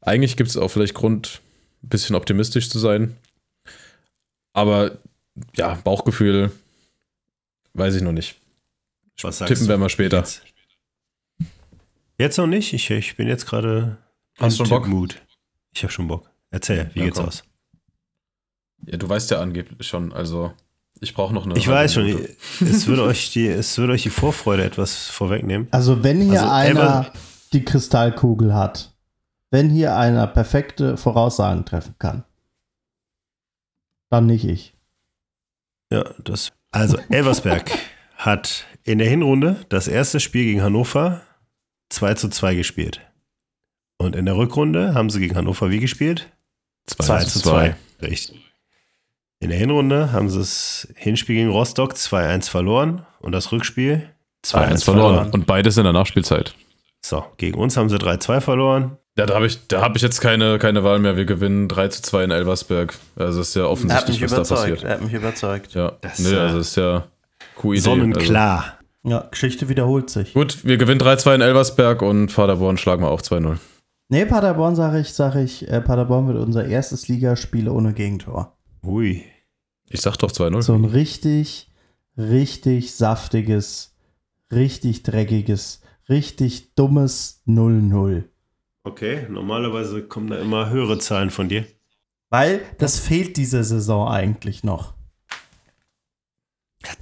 Speaker 2: eigentlich gibt es auch vielleicht Grund, ein bisschen optimistisch zu sein. Aber ja, Bauchgefühl, weiß ich noch nicht.
Speaker 3: Was
Speaker 2: Tippen
Speaker 3: du?
Speaker 2: wir mal später.
Speaker 3: Jetzt, jetzt noch nicht? Ich, ich bin jetzt gerade
Speaker 2: Hast schon Bock?
Speaker 3: Tippmut. Ich habe schon Bock. Erzähl, wie
Speaker 2: Ja,
Speaker 3: geht's
Speaker 2: komm.
Speaker 3: aus?
Speaker 2: Ja, du weißt ja angeblich schon, also ich brauche noch eine.
Speaker 3: Ich weiß schon, es würde euch die, es würde euch die Vorfreude etwas vorwegnehmen.
Speaker 1: Also wenn hier
Speaker 3: Also,
Speaker 1: einer die Kristallkugel hat, wenn hier einer perfekte Voraussagen treffen kann, dann nicht ich.
Speaker 3: Ja, das. Also, Elversberg hat in der Hinrunde das erste Spiel gegen Hannover 2 zu 2 gespielt. Und in der Rückrunde haben sie gegen Hannover wie gespielt? 2 zu 2. Richtig. In der Hinrunde haben sie das Hinspiel gegen Rostock 2-1 verloren und das Rückspiel
Speaker 2: 2-1 verloren. Und beides in der Nachspielzeit.
Speaker 3: So, gegen uns haben sie 3-2 verloren.
Speaker 2: Ja, da habe ich, da hab ich jetzt keine, keine Wahl mehr. Wir gewinnen 3 zu 2 in Elversberg. Also ist ja offensichtlich, was da
Speaker 1: überzeugt.
Speaker 2: passiert.
Speaker 1: Er hat mich überzeugt.
Speaker 2: Ja,
Speaker 3: Das,
Speaker 2: nee,
Speaker 3: äh,
Speaker 2: also ist ja coole Idee. Also,
Speaker 3: Sonnenklar.
Speaker 1: Ja, Geschichte wiederholt sich.
Speaker 2: gut, wir gewinnen 3-2 in Elversberg und Paderborn schlagen wir auch 2-0.
Speaker 1: Nee, Paderborn sage ich, sage ich, äh, Paderborn wird unser erstes Ligaspiel ohne Gegentor.
Speaker 3: Ui.
Speaker 2: Ich sag doch 2-0.
Speaker 1: So ein richtig, richtig saftiges, richtig dreckiges, richtig dummes 0-0.
Speaker 3: Okay, normalerweise kommen da immer höhere Zahlen von dir.
Speaker 1: Weil das fehlt diese Saison eigentlich noch.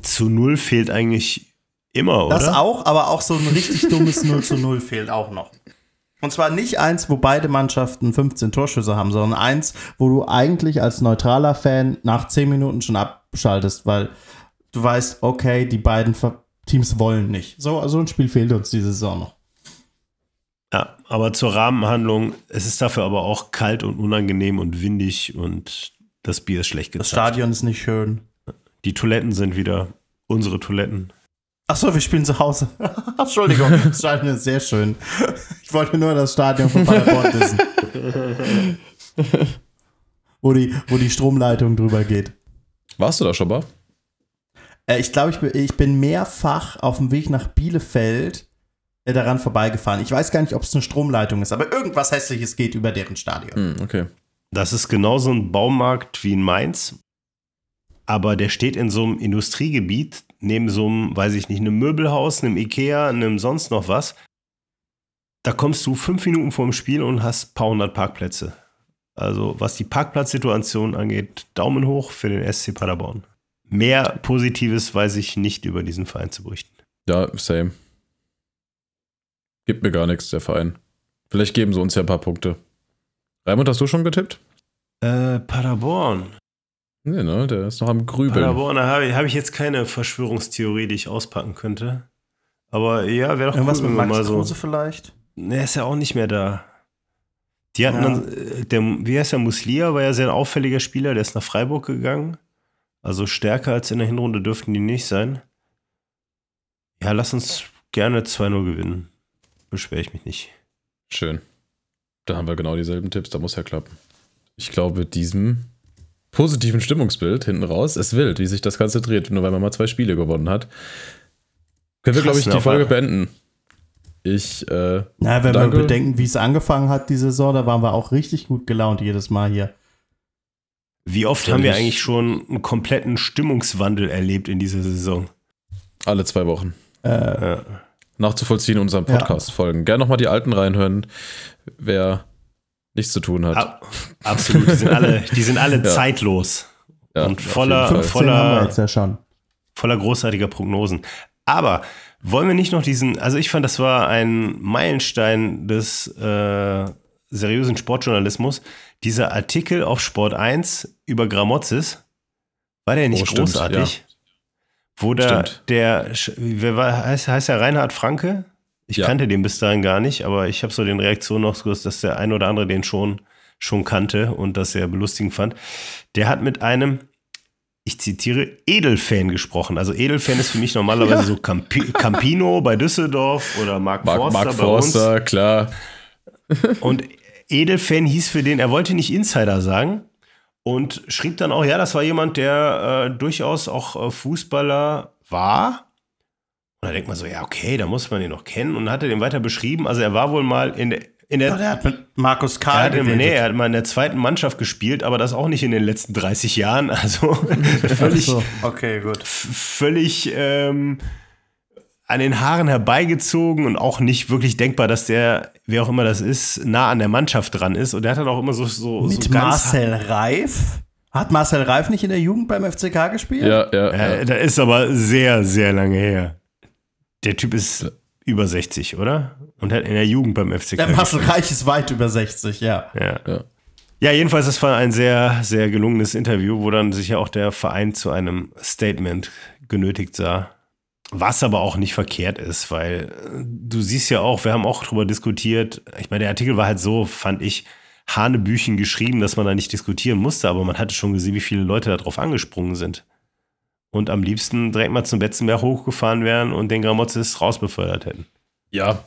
Speaker 3: Zu null fehlt eigentlich immer, oder?
Speaker 1: Das auch, aber auch so ein richtig dummes 0 zu 0 fehlt auch noch. Und zwar nicht eins, wo beide Mannschaften 15 Torschüsse haben, sondern eins, wo du eigentlich als neutraler Fan nach 10 Minuten schon abschaltest, weil du weißt, okay, die beiden Teams wollen nicht. So, so ein Spiel fehlt uns diese Saison noch.
Speaker 3: Ja, aber zur Rahmenhandlung, es ist dafür aber auch kalt und unangenehm und windig und das Bier ist schlecht
Speaker 1: Das
Speaker 3: gezapft.
Speaker 1: Stadion ist nicht schön.
Speaker 3: Die Toiletten sind wieder unsere Toiletten.
Speaker 1: Achso, wir spielen zu Hause. Entschuldigung, das Stadion ist sehr schön. Ich wollte nur das Stadion von Paderborn wissen. wo, die, wo die Stromleitung drüber geht.
Speaker 2: Warst du da schon mal?
Speaker 1: Äh, ich glaube, ich, bin- ich bin mehrfach auf dem Weg nach Bielefeld äh, daran vorbeigefahren. Ich weiß gar nicht, ob es eine Stromleitung ist, aber irgendwas Hässliches geht über deren Stadion.
Speaker 2: Hm, okay.
Speaker 3: Das ist genauso ein Baumarkt wie in Mainz, aber der steht in so einem Industriegebiet, neben so einem, weiß ich nicht, einem Möbelhaus, einem Ikea, einem sonst noch was. Da kommst du fünf Minuten vorm Spiel und hast ein paar hundert Parkplätze. Also was die Parkplatzsituation angeht, Daumen hoch für den SC Paderborn. Mehr Positives weiß ich nicht über diesen Verein zu berichten.
Speaker 2: Ja, same. Gibt mir gar nichts, der Verein. Vielleicht geben sie uns ja ein paar Punkte. Raimund, hast du schon getippt?
Speaker 3: Äh, Paderborn.
Speaker 2: Nee, ne? Der ist noch am Grübeln.
Speaker 3: Paderborn, da habe ich, hab ich jetzt keine Verschwörungstheorie, die ich auspacken könnte. Aber ja, wäre doch
Speaker 1: Irgendwas
Speaker 3: cool,
Speaker 1: mit Max
Speaker 3: mal so.
Speaker 1: Kruse vielleicht?
Speaker 3: Ne, ist ja auch nicht mehr da. Die hatten
Speaker 1: Ja.
Speaker 3: dann, äh, der, wie heißt der, Muslia, war ja sehr ein auffälliger Spieler, der ist nach Freiburg gegangen. Also stärker als in der Hinrunde dürften die nicht sein. Ja, lass uns gerne 2-0 gewinnen. Beschwere ich mich nicht.
Speaker 2: Schön. Da haben wir genau dieselben Tipps, da muss ja klappen. Ich glaube, diesem positiven Stimmungsbild hinten raus ist wild, wie sich das Ganze dreht, nur weil man mal zwei Spiele gewonnen hat. Können wir, glaube ich,
Speaker 3: ne,
Speaker 2: die
Speaker 3: auf
Speaker 2: Folge beenden. Ich, äh,
Speaker 1: Na, wenn
Speaker 2: Danke.
Speaker 1: wir bedenken, wie es angefangen hat, die Saison, da waren wir auch richtig gut gelaunt jedes Mal hier.
Speaker 3: Wie oft haben wir
Speaker 2: ich-
Speaker 3: eigentlich schon einen kompletten Stimmungswandel erlebt in dieser Saison?
Speaker 2: alle zwei Wochen
Speaker 1: Äh,
Speaker 3: Ja.
Speaker 2: nachzuvollziehen in unseren
Speaker 1: Ja.
Speaker 2: Podcast-Folgen. Gerne nochmal die alten reinhören, wer nichts zu tun hat.
Speaker 3: Ab, absolut, die sind alle, die sind alle zeitlos
Speaker 2: Ja,
Speaker 3: und voller,
Speaker 2: jeden Fall.
Speaker 1: 10 haben wir
Speaker 3: voller,
Speaker 1: ja schon.
Speaker 3: voller großartiger Prognosen. Aber wollen wir nicht noch diesen, also ich fand, das war ein Meilenstein des äh, seriösen Sportjournalismus. Dieser Artikel auf Sport 1 über Gramozis, war der nicht
Speaker 2: Oh, stimmt,
Speaker 3: großartig? Wo da
Speaker 2: Stimmt.
Speaker 3: der, wer war, heißt, heißt der Reinhard Franke? Ich
Speaker 2: Ja.
Speaker 3: kannte den bis dahin gar nicht, aber ich habe so den Reaktionen noch gewusst, dass der ein oder andere den schon, schon kannte und das sehr belustigend fand. Der hat mit einem, ich zitiere, Edelfan gesprochen. Also Edelfan ist für mich normalerweise so Campi Campino bei Düsseldorf oder Mark,
Speaker 2: Mark,
Speaker 3: Forster
Speaker 2: Mark
Speaker 3: bei uns.
Speaker 2: Forster, klar.
Speaker 3: Und Edelfan hieß für den, er wollte nicht Insider sagen und schrieb dann auch, ja, das war jemand, der äh, durchaus auch äh, Fußballer war. Und da denkt man so, ja, okay, da muss man den noch kennen. Und dann hat er den weiter beschrieben. Also er war wohl mal in der, in der
Speaker 1: Ja, der hat mit Markus
Speaker 3: er
Speaker 1: Karl
Speaker 3: hat, im, nee, er hat mal in der zweiten Mannschaft gespielt, aber das auch nicht in den letzten 30 Jahren. Also völlig,
Speaker 1: so, okay, gut.
Speaker 3: völlig ähm, an den Haaren herbeigezogen und auch nicht wirklich denkbar, dass der, wer auch immer das ist, nah an der Mannschaft dran ist. Und der hat dann auch immer so, so,
Speaker 1: Mit
Speaker 3: so ganz
Speaker 1: Marcel Reif. Hat Marcel Reif nicht in der Jugend beim FCK gespielt?
Speaker 2: Ja, ja,
Speaker 3: Ja,
Speaker 2: ja.
Speaker 3: da ist aber sehr, sehr lange her. Der Typ ist über 60, oder? Und hat in der Jugend beim FCK.
Speaker 1: Der Marcel Reif ist weit über 60, ja.
Speaker 3: Ja.
Speaker 2: Ja.
Speaker 3: ja, jedenfalls, das war ein sehr, sehr gelungenes Interview, wo dann sich ja auch der Verein zu einem Statement genötigt sah. Was aber auch nicht verkehrt ist, weil äh, du siehst ja auch, wir haben auch drüber diskutiert. Ich meine, der Artikel war halt so, fand ich, Hanebüchen geschrieben, dass man da nicht diskutieren musste, aber man hatte schon gesehen, wie viele Leute da drauf angesprungen sind. Und am liebsten direkt mal zum Betzenberg hochgefahren wären und den Gramozis rausbefördert hätten.
Speaker 2: ja.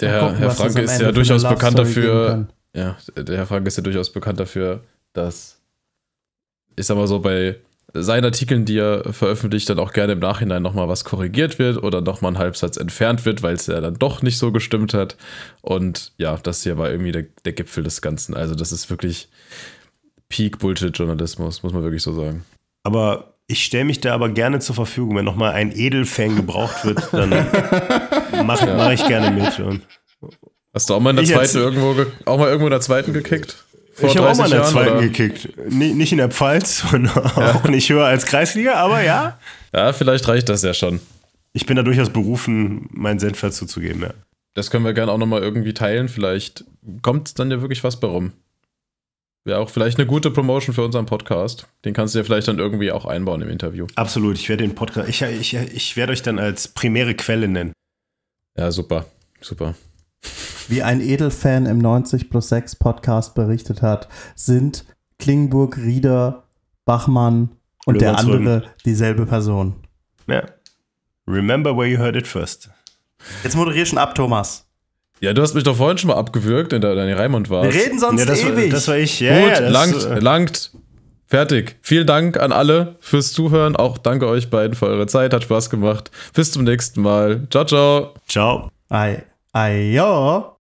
Speaker 2: Der
Speaker 1: gucken,
Speaker 2: Herr Franke ist ja durchaus bekannt dafür. Ja, der Herr Franke ist ja durchaus bekannt dafür, dass ich sag mal so, bei seinen Artikeln, die er veröffentlicht, dann auch gerne im Nachhinein nochmal was korrigiert wird oder nochmal ein Halbsatz entfernt wird, weil es ja dann doch nicht so gestimmt hat. Und ja, das hier war irgendwie der, der Gipfel des Ganzen. Also, das ist wirklich Peak-Bullshit-Journalismus, muss man wirklich so sagen.
Speaker 3: Aber ich stelle mich da aber gerne zur Verfügung. Wenn nochmal ein Edelfan gebraucht wird, dann mache mach ich gerne mit. Und
Speaker 2: Hast du auch mal in der
Speaker 3: Ich
Speaker 2: zweiten irgendwo, ge- auch mal irgendwo in der zweiten gekickt? Vor
Speaker 3: ich habe auch mal in der
Speaker 2: 30
Speaker 3: zweiten
Speaker 2: oder?
Speaker 3: gekickt. Ni- Nicht in der Pfalz und auch nicht höher als Kreisliga, aber ja.
Speaker 2: Ja, vielleicht reicht das ja schon.
Speaker 3: Ich bin da durchaus berufen, meinen Senf dazu zu geben. Ja.
Speaker 2: Das können wir gerne auch nochmal irgendwie teilen. Vielleicht kommt dann ja wirklich was bei rum. Wäre auch vielleicht eine gute Promotion für unseren Podcast. Den kannst du ja vielleicht dann irgendwie auch einbauen im Interview.
Speaker 3: Absolut, ich werde den Podcast, ich, ich, ich werde euch dann als primäre Quelle nennen.
Speaker 2: Ja, super. Super.
Speaker 1: Wie ein Edelfan im 90 plus 6 Podcast berichtet hat, sind Klingburg, Rieder, Bachmann und der
Speaker 3: Löwenzröm.
Speaker 1: andere dieselbe Person.
Speaker 3: Ja. Remember where you heard it first.
Speaker 1: Jetzt moderier schon ab, Thomas.
Speaker 2: Ja, du hast mich doch vorhin schon mal abgewürgt, in der deine Raimund
Speaker 1: Wir
Speaker 2: warst.
Speaker 1: reden sonst
Speaker 3: Ja, das, war,
Speaker 1: ewig.
Speaker 3: das war ich. Ja,
Speaker 2: Gut,
Speaker 3: ja, das,
Speaker 2: langt,
Speaker 3: äh,
Speaker 2: langt. Fertig. Vielen Dank an alle fürs Zuhören. Auch danke euch beiden für eure Zeit. Hat Spaß gemacht. Bis zum nächsten Mal. Ciao, ciao.
Speaker 3: Ciao.
Speaker 1: Ja.